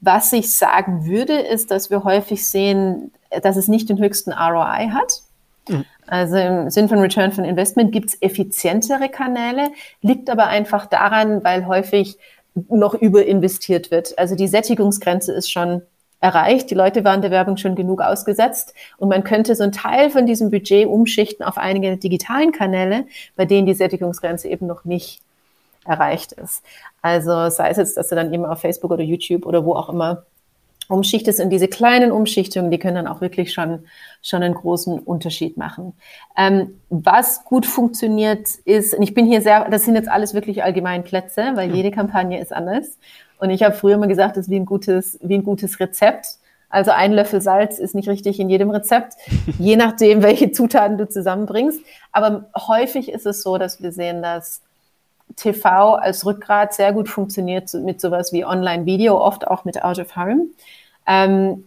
Was ich sagen würde, ist, dass wir häufig sehen, dass es nicht den höchsten ROI hat. Mhm. Also im Sinn von Return von Investment gibt es effizientere Kanäle, liegt aber einfach daran, weil häufig noch überinvestiert wird. Also die Sättigungsgrenze ist schon erreicht. Die Leute waren der Werbung schon genug ausgesetzt und man könnte so einen Teil von diesem Budget umschichten auf einige digitalen Kanäle, bei denen die Sättigungsgrenze eben noch nicht erreicht ist. Also sei es jetzt, dass du dann eben auf Facebook oder YouTube oder wo auch immer umschichtest und diese kleinen Umschichtungen, die können dann auch wirklich schon, schon einen großen Unterschied machen. Ähm, was gut funktioniert ist, und ich bin hier sehr, das sind jetzt alles wirklich allgemein Plätze, weil jede Kampagne ist anders. Und ich habe früher mal gesagt, das ist wie ein gutes, wie ein gutes Rezept. Also ein Löffel Salz ist nicht richtig in jedem Rezept, je nachdem, welche Zutaten du zusammenbringst. Aber häufig ist es so, dass wir sehen, dass TV als Rückgrat sehr gut funktioniert mit sowas wie Online-Video, oft auch mit Out of Home. Ähm,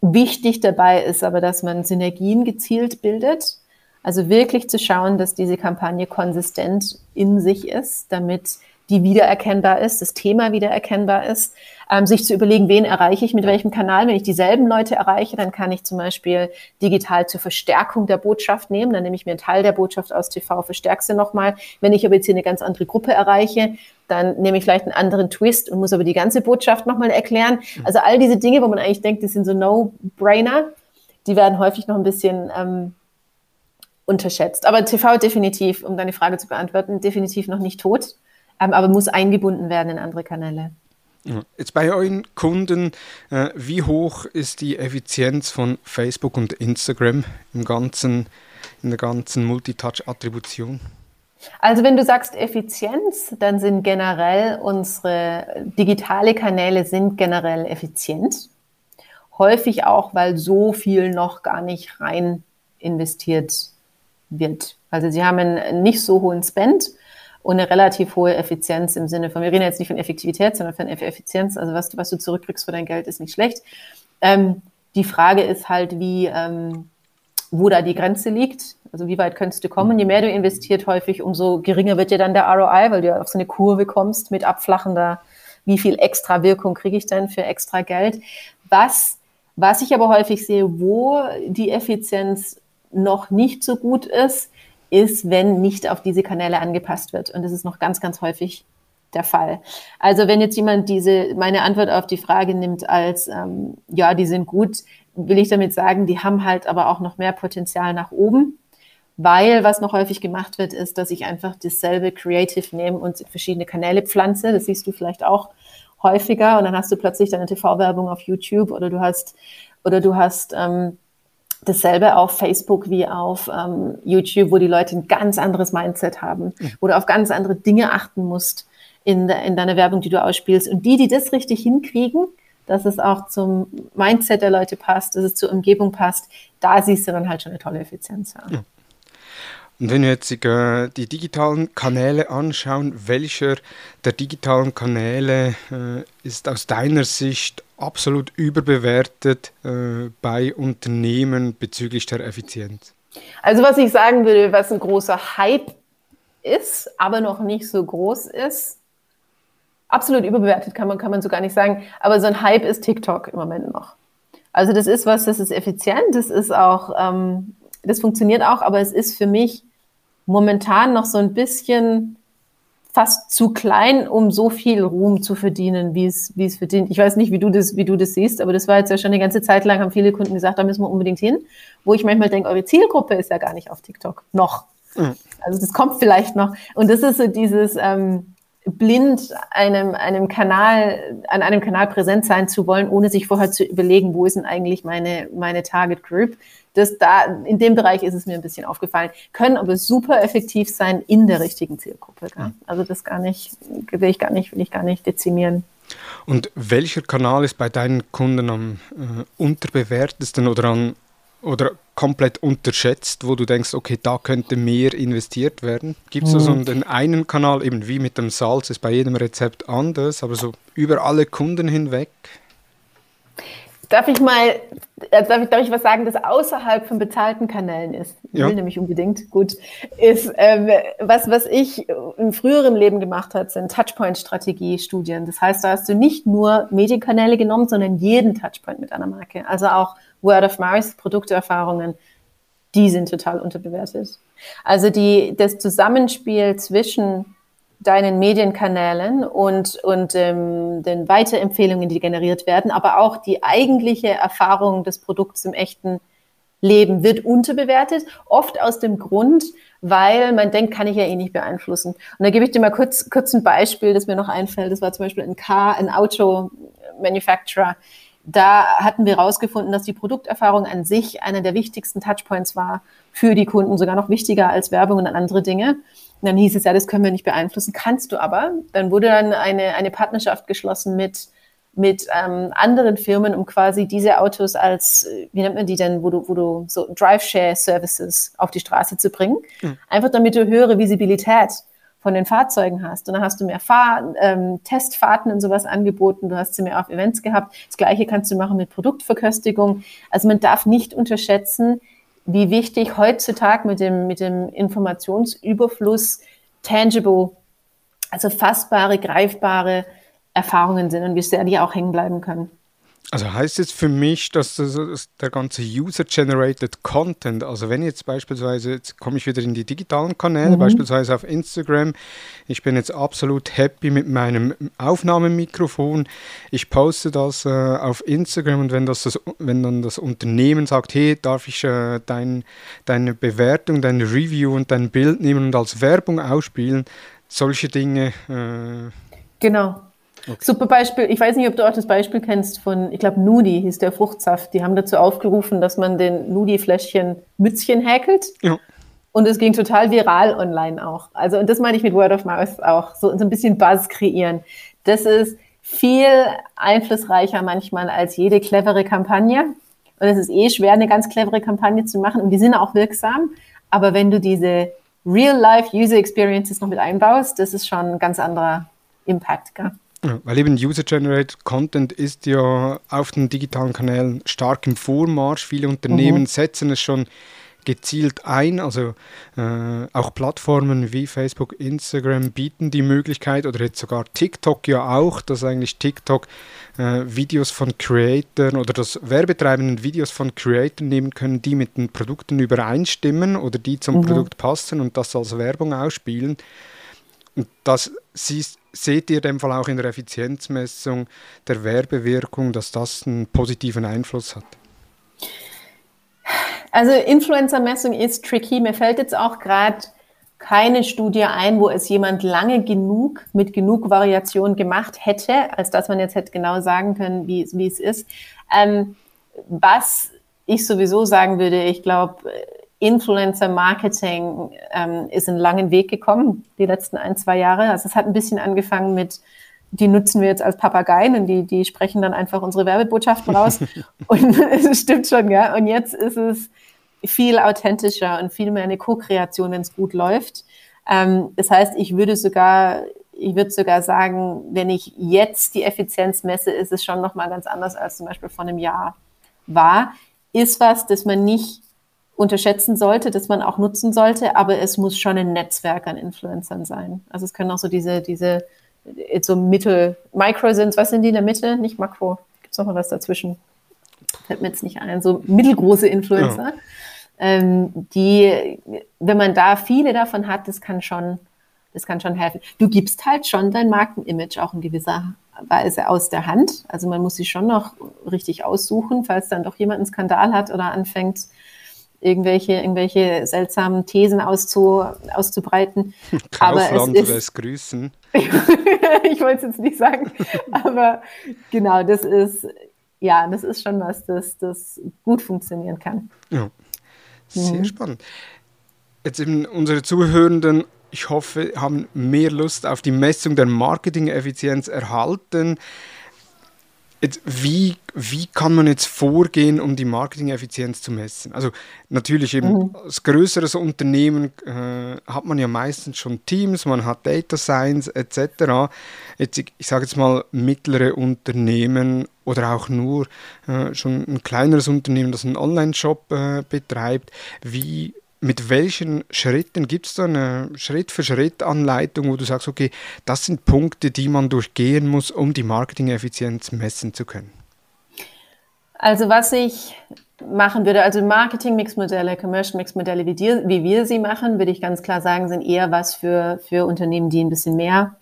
wichtig dabei ist aber, dass man Synergien gezielt bildet. Also wirklich zu schauen, dass diese Kampagne konsistent in sich ist, damit die wiedererkennbar ist, das Thema wiedererkennbar ist, ähm, sich zu überlegen, wen erreiche ich mit welchem Kanal. Wenn ich dieselben Leute erreiche, dann kann ich zum Beispiel digital zur Verstärkung der Botschaft nehmen. Dann nehme ich mir einen Teil der Botschaft aus TV, verstärke sie nochmal. Wenn ich aber jetzt hier eine ganz andere Gruppe erreiche, dann nehme ich vielleicht einen anderen Twist und muss aber die ganze Botschaft nochmal erklären. Mhm. Also all diese Dinge, wo man eigentlich denkt, das sind so No-Brainer, die werden häufig noch ein bisschen ähm, unterschätzt. Aber TV definitiv, um deine Frage zu beantworten, definitiv noch nicht tot, aber muss eingebunden werden in andere Kanäle. Jetzt bei euren Kunden, äh, wie hoch ist die Effizienz von Facebook und Instagram im ganzen, in der ganzen Multitouch-Attribution? Also wenn du sagst Effizienz, dann sind generell unsere digitale Kanäle sind generell effizient. Häufig auch, weil so viel noch gar nicht rein investiert wird. Also sie haben einen nicht so hohen Spend und eine relativ hohe Effizienz im Sinne von, wir reden jetzt nicht von Effektivität, sondern von Effizienz. Also was, was du zurückkriegst für dein Geld ist nicht schlecht. Ähm, die Frage ist halt, wie, ähm, wo da die Grenze liegt. Also wie weit könntest du kommen? Je mehr du investiert häufig, umso geringer wird dir dann der ROI, weil du ja auf so eine Kurve kommst mit abflachender, wie viel extra Wirkung kriege ich denn für extra Geld. Was, was ich aber häufig sehe, wo die Effizienz noch nicht so gut ist, ist, wenn nicht auf diese Kanäle angepasst wird. Und das ist noch ganz, ganz häufig der Fall. Also wenn jetzt jemand diese meine Antwort auf die Frage nimmt als ähm, ja, die sind gut, will ich damit sagen, die haben halt aber auch noch mehr Potenzial nach oben, weil was noch häufig gemacht wird, ist, dass ich einfach dasselbe Creative nehme und verschiedene Kanäle pflanze. Das siehst du vielleicht auch häufiger und dann hast du plötzlich deine TV-Werbung auf YouTube oder du hast oder du hast ähm, dasselbe auf Facebook wie auf ähm, YouTube, wo die Leute ein ganz anderes Mindset haben, wo du auf ganz andere Dinge achten musst in, de, in deiner Werbung, die du ausspielst. Und die, die das richtig hinkriegen, dass es auch zum Mindset der Leute passt, dass es zur Umgebung passt, da siehst du dann halt schon eine tolle Effizienz. Ja. Und wenn wir jetzt äh, die digitalen Kanäle anschauen, welcher der digitalen Kanäle äh, ist aus deiner Sicht absolut überbewertet äh, bei Unternehmen bezüglich der Effizienz? Also was ich sagen würde, was ein großer Hype ist, aber noch nicht so groß ist, absolut überbewertet kann man, kann man so gar nicht sagen, aber so ein Hype ist TikTok im Moment noch. Also das ist was, das ist effizient, das ist auch, ähm, das funktioniert auch, aber es ist für mich momentan noch so ein bisschen fast zu klein, um so viel Ruhm zu verdienen, wie es, wie es verdient. Ich weiß nicht, wie du das, wie du das siehst, aber das war jetzt ja schon eine ganze Zeit lang, haben viele Kunden gesagt, da müssen wir unbedingt hin. Wo ich manchmal denke, eure Zielgruppe ist ja gar nicht auf TikTok. Noch. Mhm. Also das kommt vielleicht noch. Und das ist so dieses, ähm, blind einem, einem Kanal, an einem Kanal präsent sein zu wollen, ohne sich vorher zu überlegen, wo ist denn eigentlich meine, meine Target Group das da, in dem Bereich ist es mir ein bisschen aufgefallen, können aber super effektiv sein in der richtigen Zielgruppe. Gell? Also das gar nicht, will ich gar nicht, will ich gar nicht dezimieren. Und welcher Kanal ist bei deinen Kunden am äh, unterbewertesten oder an oder komplett unterschätzt, wo du denkst, okay, da könnte mehr investiert werden? Gibt es mhm. so den einen Kanal, eben wie mit dem Salz, ist bei jedem Rezept anders, aber so über alle Kunden hinweg? Darf ich mal, äh, darf ich, darf ich was sagen, das außerhalb von bezahlten Kanälen ist? Ich ja. will nämlich unbedingt, gut, ist, ähm, was, was ich im früheren Leben gemacht habe, sind Touchpoint-Strategie-Studien. Das heißt, da hast du nicht nur Medienkanäle genommen, sondern jeden Touchpoint mit einer Marke. Also auch Word of Mouth, Produkterfahrungen, die sind total unterbewertet. Also die, das Zusammenspiel zwischen deinen Medienkanälen und, und ähm, den Weiterempfehlungen, die generiert werden, aber auch die eigentliche Erfahrung des Produkts im echten Leben wird unterbewertet, oft aus dem Grund, weil man denkt, kann ich ja eh nicht beeinflussen. Und da gebe ich dir mal kurz, kurz ein Beispiel, das mir noch einfällt. Das war zum Beispiel ein Car, ein Auto-Manufacturer. Da hatten wir herausgefunden, dass die Produkterfahrung an sich einer der wichtigsten Touchpoints war für die Kunden, sogar noch wichtiger als Werbung und andere Dinge. Und dann hieß es ja, das können wir nicht beeinflussen, kannst du aber. Dann wurde dann eine, eine Partnerschaft geschlossen mit, mit ähm, anderen Firmen, um quasi diese Autos als, wie nennt man die denn, wo du, wo du so Drive-Share-Services auf die Straße zu bringen. Mhm. Einfach damit du höhere Visibilität von den Fahrzeugen hast. Und dann hast du mehr Fahr ähm, Testfahrten und sowas angeboten, du hast sie mehr auf Events gehabt. Das gleiche kannst du machen mit Produktverköstigung. Also man darf nicht unterschätzen, wie wichtig heutzutage mit dem, mit dem Informationsüberfluss tangible also fassbare, greifbare Erfahrungen sind und wie sehr die auch hängen bleiben können. Also heißt es für mich, dass das, der ganze User-Generated Content, also wenn jetzt beispielsweise, jetzt komme ich wieder in die digitalen Kanäle, mhm. beispielsweise auf Instagram, ich bin jetzt absolut happy mit meinem Aufnahmemikrofon, ich poste das äh, auf Instagram und wenn, das, das, wenn dann das Unternehmen sagt, hey, darf ich äh, dein, deine Bewertung, dein Review und dein Bild nehmen und als Werbung ausspielen, solche Dinge. Äh, genau. Okay. Super Beispiel. Ich weiß nicht, ob du auch das Beispiel kennst von, ich glaube, Nudi hieß der Fruchtsaft. Die haben dazu aufgerufen, dass man den Nudi-Fläschchen Mützchen häkelt. Ja. Und es ging total viral online auch. Also, und das meine ich mit Word of Mouth auch. So, so ein bisschen Buzz kreieren. Das ist viel einflussreicher manchmal als jede clevere Kampagne. Und es ist eh schwer, eine ganz clevere Kampagne zu machen. Und die sind auch wirksam. Aber wenn du diese Real-Life User Experiences noch mit einbaust, das ist schon ein ganz anderer Impact. Gell? Ja, weil eben User-Generated Content ist ja auf den digitalen Kanälen stark im Vormarsch. Viele Unternehmen mhm. setzen es schon gezielt ein. Also äh, auch Plattformen wie Facebook, Instagram bieten die Möglichkeit oder jetzt sogar TikTok ja auch, dass eigentlich TikTok äh, Videos von Creators oder das Werbetreibenden Videos von Creators nehmen können, die mit den Produkten übereinstimmen oder die zum mhm. Produkt passen und das als Werbung ausspielen. Und das siehst, seht ihr dem Fall auch in der Effizienzmessung der Werbewirkung, dass das einen positiven Einfluss hat? Also Influencer-Messung ist tricky. Mir fällt jetzt auch gerade keine Studie ein, wo es jemand lange genug mit genug Variation gemacht hätte, als dass man jetzt hätte genau sagen können, wie, wie es ist. Ähm, was ich sowieso sagen würde, ich glaube, Influencer-Marketing ähm, ist einen langen Weg gekommen, die letzten ein, zwei Jahre. Also es hat ein bisschen angefangen mit, die nutzen wir jetzt als Papageien und die, die sprechen dann einfach unsere Werbebotschaften raus. und es stimmt schon, ja. Und jetzt ist es viel authentischer und viel mehr eine Co-Kreation, wenn es gut läuft. Ähm, das heißt, ich würde sogar, ich würde sogar sagen, wenn ich jetzt die Effizienz messe, ist es schon nochmal ganz anders als zum Beispiel vor einem Jahr war. Ist was, das man nicht unterschätzen sollte, das man auch nutzen sollte, aber es muss schon ein Netzwerk an Influencern sein. Also es können auch so diese, diese so Mittel, Micro sind, was sind die in der Mitte? Nicht Makro. Gibt es noch mal was dazwischen? Fällt mir jetzt nicht ein. So mittelgroße Influencer. Ja. Ähm, die, wenn man da viele davon hat, das kann schon, das kann schon helfen. Du gibst halt schon dein Markenimage auch in gewisser Weise aus der Hand. Also man muss sie schon noch richtig aussuchen, falls dann doch jemand einen Skandal hat oder anfängt, irgendwelche, irgendwelche seltsamen Thesen auszu, auszubreiten. Kaufland aber es ist, grüßen. ich wollte es jetzt nicht sagen, aber genau, das ist, ja, das ist schon was, das, das gut funktionieren kann. Ja, sehr mhm. spannend. Jetzt eben unsere Zuhörenden, ich hoffe, haben mehr Lust auf die Messung der Marketing-Effizienz erhalten. Jetzt, wie, wie kann man jetzt vorgehen, um die Marketing-Effizienz zu messen? Also natürlich eben mhm. als größeres Unternehmen äh, hat man ja meistens schon Teams, man hat Data Science etc. Jetzt, ich, ich sage jetzt mal mittlere Unternehmen oder auch nur äh, schon ein kleineres Unternehmen, das einen Online-Shop äh, betreibt. Wie mit welchen Schritten gibt es da eine Schritt-für-Schritt-Anleitung, wo du sagst, okay, das sind Punkte, die man durchgehen muss, um die Marketing-Effizienz messen zu können? Also was ich machen würde, also Marketing-Mix-Modelle, Commercial-Mix-Modelle, wie, wie, wir sie machen, würde ich ganz klar sagen, sind eher was für, für Unternehmen, die ein bisschen mehr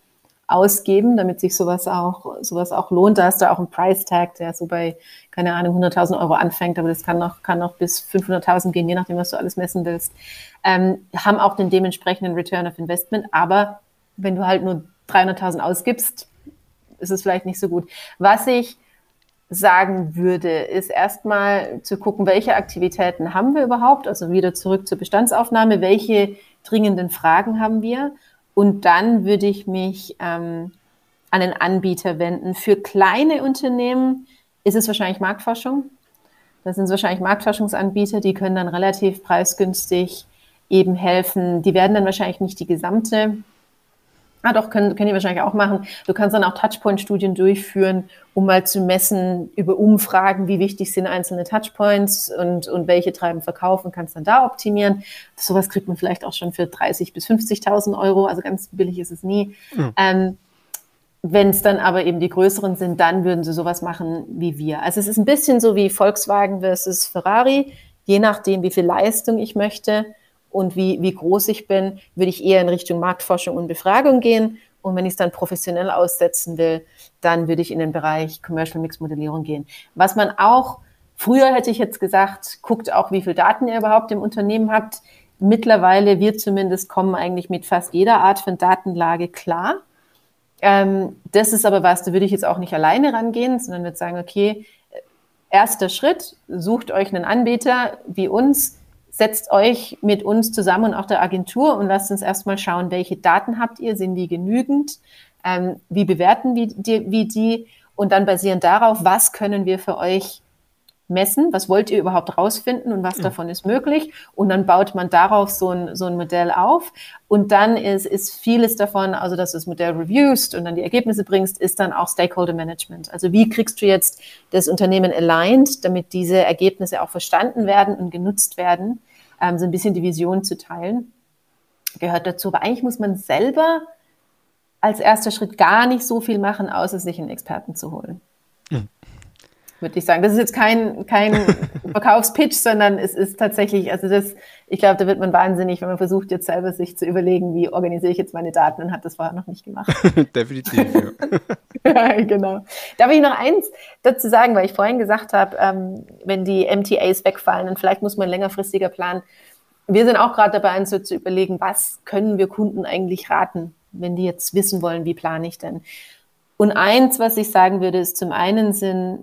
ausgeben, damit sich sowas auch, sowas auch lohnt. Da hast du auch einen Price Tag, der so bei, keine Ahnung, 100.000 Euro anfängt, aber das kann noch, kann noch bis 500.000 gehen, je nachdem, was du alles messen willst. Ähm, haben auch den dementsprechenden Return of Investment, aber wenn du halt nur 300.000 ausgibst, ist es vielleicht nicht so gut. Was ich sagen würde, ist erstmal zu gucken, welche Aktivitäten haben wir überhaupt, also wieder zurück zur Bestandsaufnahme, welche dringenden Fragen haben wir und dann würde ich mich ähm, an den Anbieter wenden. Für kleine Unternehmen ist es wahrscheinlich Marktforschung. Das sind wahrscheinlich Marktforschungsanbieter, die können dann relativ preisgünstig eben helfen. Die werden dann wahrscheinlich nicht die gesamte Ah, doch, können, können die wahrscheinlich auch machen. Du kannst dann auch Touchpoint-Studien durchführen, um mal zu messen über Umfragen, wie wichtig sind einzelne Touchpoints und, und welche treiben Verkauf und kannst dann da optimieren. Sowas kriegt man vielleicht auch schon für 30.000 bis 50.000 Euro, also ganz billig ist es nie. Mhm. Ähm, wenn es dann aber eben die größeren sind, dann würden sie sowas machen wie wir. Also es ist ein bisschen so wie Volkswagen versus Ferrari. Je nachdem, wie viel Leistung ich möchte, und wie, wie groß ich bin, würde ich eher in Richtung Marktforschung und Befragung gehen. Und wenn ich es dann professionell aussetzen will, dann würde ich in den Bereich Commercial Mix Modellierung gehen. Was man auch, früher hätte ich jetzt gesagt, guckt auch, wie viel Daten ihr überhaupt im Unternehmen habt. Mittlerweile, wir zumindest kommen eigentlich mit fast jeder Art von Datenlage klar. Ähm, das ist aber was, da würde ich jetzt auch nicht alleine rangehen, sondern würde sagen, okay, erster Schritt, sucht euch einen Anbieter wie uns, setzt euch mit uns zusammen und auch der Agentur und lasst uns erstmal schauen, welche Daten habt ihr, sind die genügend, ähm, wie bewerten wir die, wie die? Und dann basierend darauf, was können wir für euch messen, was wollt ihr überhaupt rausfinden und was davon ist möglich. Und dann baut man darauf so ein, so ein Modell auf. Und dann ist, ist vieles davon, also dass du das Modell reviewst und dann die Ergebnisse bringst, ist dann auch Stakeholder Management. Also wie kriegst du jetzt das Unternehmen aligned, damit diese Ergebnisse auch verstanden werden und genutzt werden, ähm, so ein bisschen die Vision zu teilen, gehört dazu. Aber eigentlich muss man selber als erster Schritt gar nicht so viel machen, außer sich einen Experten zu holen. Mhm würde ich sagen. Das ist jetzt kein, kein Verkaufspitch, sondern es ist tatsächlich, also das, ich glaube, da wird man wahnsinnig, wenn man versucht, jetzt selber sich zu überlegen, wie organisiere ich jetzt meine Daten und hat das vorher noch nicht gemacht. Definitiv, ja. ja. genau. Darf ich noch eins dazu sagen, weil ich vorhin gesagt habe, ähm, wenn die MTAs wegfallen, dann vielleicht muss man längerfristiger planen. Wir sind auch gerade dabei, uns so zu überlegen, was können wir Kunden eigentlich raten, wenn die jetzt wissen wollen, wie plane ich denn? Und eins, was ich sagen würde, ist zum einen sind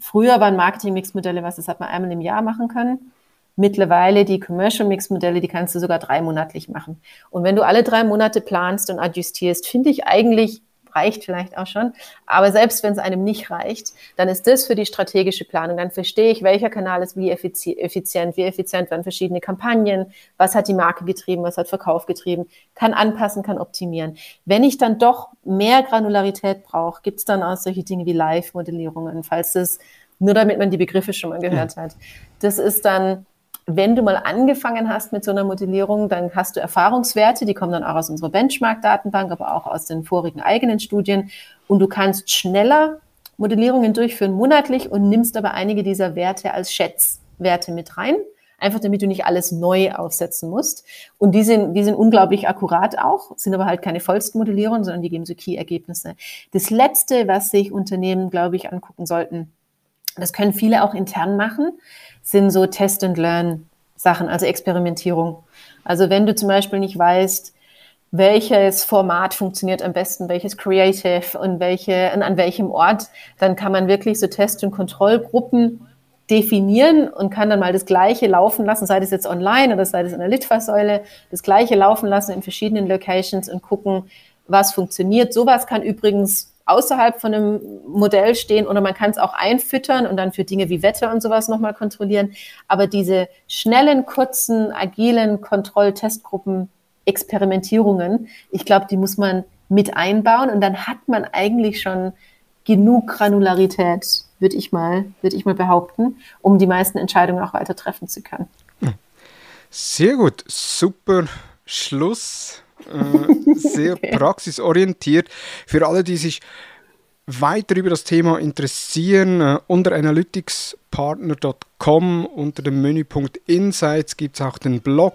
Früher waren Marketing-Mix-Modelle was, das hat man einmal im Jahr machen können. Mittlerweile die Commercial-Mix-Modelle, die kannst du sogar dreimonatlich machen. Und wenn du alle drei Monate planst und adjustierst, finde ich eigentlich, reicht vielleicht auch schon. Aber selbst wenn es einem nicht reicht, dann ist das für die strategische Planung. Dann verstehe ich, welcher Kanal ist wie effizient, wie effizient waren verschiedene Kampagnen, was hat die Marke getrieben, was hat Verkauf getrieben, kann anpassen, kann optimieren. Wenn ich dann doch mehr Granularität brauche, gibt es dann auch solche Dinge wie Live-Modellierungen, falls das, nur damit man die Begriffe schon mal gehört ja. hat. Das ist dann, wenn du mal angefangen hast mit so einer Modellierung, dann hast du Erfahrungswerte, die kommen dann auch aus unserer Benchmark-Datenbank, aber auch aus den vorigen eigenen Studien. Und du kannst schneller Modellierungen durchführen monatlich und nimmst aber einige dieser Werte als Schätzwerte mit rein. Einfach damit du nicht alles neu aufsetzen musst. Und die sind, die sind unglaublich akkurat auch, sind aber halt keine Vollstmodellierungen, sondern die geben so Key-Ergebnisse. Das letzte, was sich Unternehmen, glaube ich, angucken sollten, das können viele auch intern machen, sind so Test and Learn Sachen, also Experimentierung. Also wenn du zum Beispiel nicht weißt, welches Format funktioniert am besten, welches Creative und welche und an welchem Ort, dann kann man wirklich so Test- und Kontrollgruppen definieren und kann dann mal das Gleiche laufen lassen, sei das jetzt online oder sei das in der Litfaßsäule, das Gleiche laufen lassen in verschiedenen Locations und gucken, was funktioniert. Sowas kann übrigens außerhalb von einem Modell stehen oder man kann es auch einfüttern und dann für Dinge wie Wetter und sowas nochmal kontrollieren. Aber diese schnellen, kurzen, agilen Kontroll-Testgruppen, Experimentierungen, ich glaube, die muss man mit einbauen und dann hat man eigentlich schon genug Granularität, würde ich mal, würde ich mal behaupten, um die meisten Entscheidungen auch weiter treffen zu können. Sehr gut, super Schluss äh, sehr okay. praxisorientiert. Für alle, die sich weiter über das Thema interessieren, äh, unter analyticspartner.com unter dem Menüpunkt Insights gibt es auch den Blog,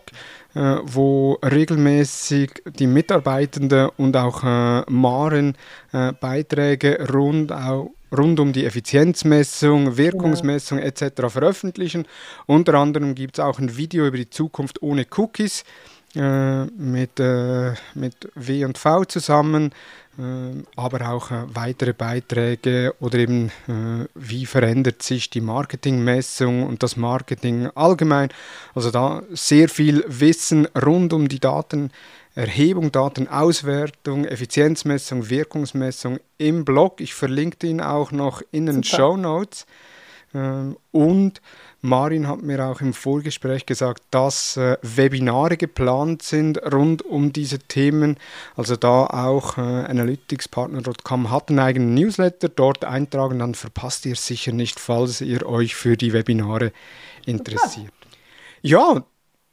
äh, wo regelmäßig die Mitarbeitenden und auch äh, Maren äh, Beiträge rund, auch, rund um die Effizienzmessung, Wirkungsmessung ja. etc. veröffentlichen. Unter anderem gibt es auch ein Video über die Zukunft ohne Cookies äh, mit, äh, mit W und V zusammen, äh, aber auch äh, weitere Beiträge oder eben äh, wie verändert sich die Marketingmessung und das Marketing allgemein. Also da sehr viel Wissen rund um die Datenerhebung, Datenauswertung, Effizienzmessung, Wirkungsmessung im Blog. Ich verlinke ihn auch noch in den. Show Notes. Ähm, und Marin hat mir auch im Vorgespräch gesagt, dass äh, Webinare geplant sind rund um diese Themen. Also da auch äh, analyticspartner.com hat einen eigenen Newsletter, dort eintragen, dann verpasst ihr es sicher nicht, falls ihr euch für die Webinare interessiert. Ja,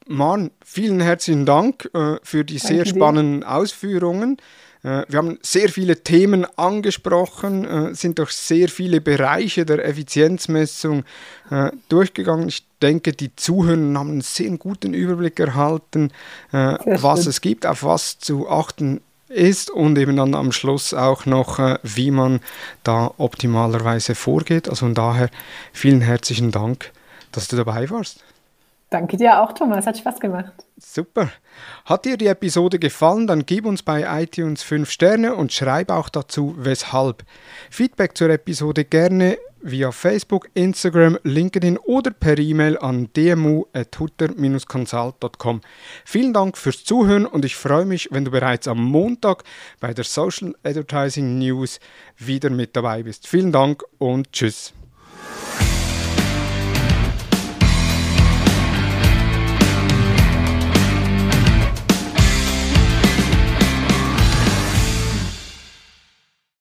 Mann, vielen herzlichen Dank äh, für die Danke sehr spannenden dir. Ausführungen. Äh, wir haben sehr viele Themen angesprochen, äh, sind durch sehr viele Bereiche der Effizienzmessung äh, durchgegangen. Ich denke, die Zuhörer haben einen sehr guten Überblick erhalten, was es gibt, auf was zu achten ist und eben dann am Schluss auch noch, wie man da optimalerweise vorgeht. Also von daher vielen herzlichen Dank, dass du dabei warst. Danke dir auch, Thomas. Hat Spaß gemacht. Super. Hat dir die Episode gefallen, dann gib uns bei iTunes 5 Sterne und schreib auch dazu, weshalb. Feedback zur Episode gerne via Facebook, Instagram, LinkedIn oder per E-Mail an dmu.hutter-consult.com. Vielen Dank fürs Zuhören und ich freue mich, wenn du bereits am Montag bei der Social Advertising News wieder mit dabei bist. Vielen Dank und tschüss.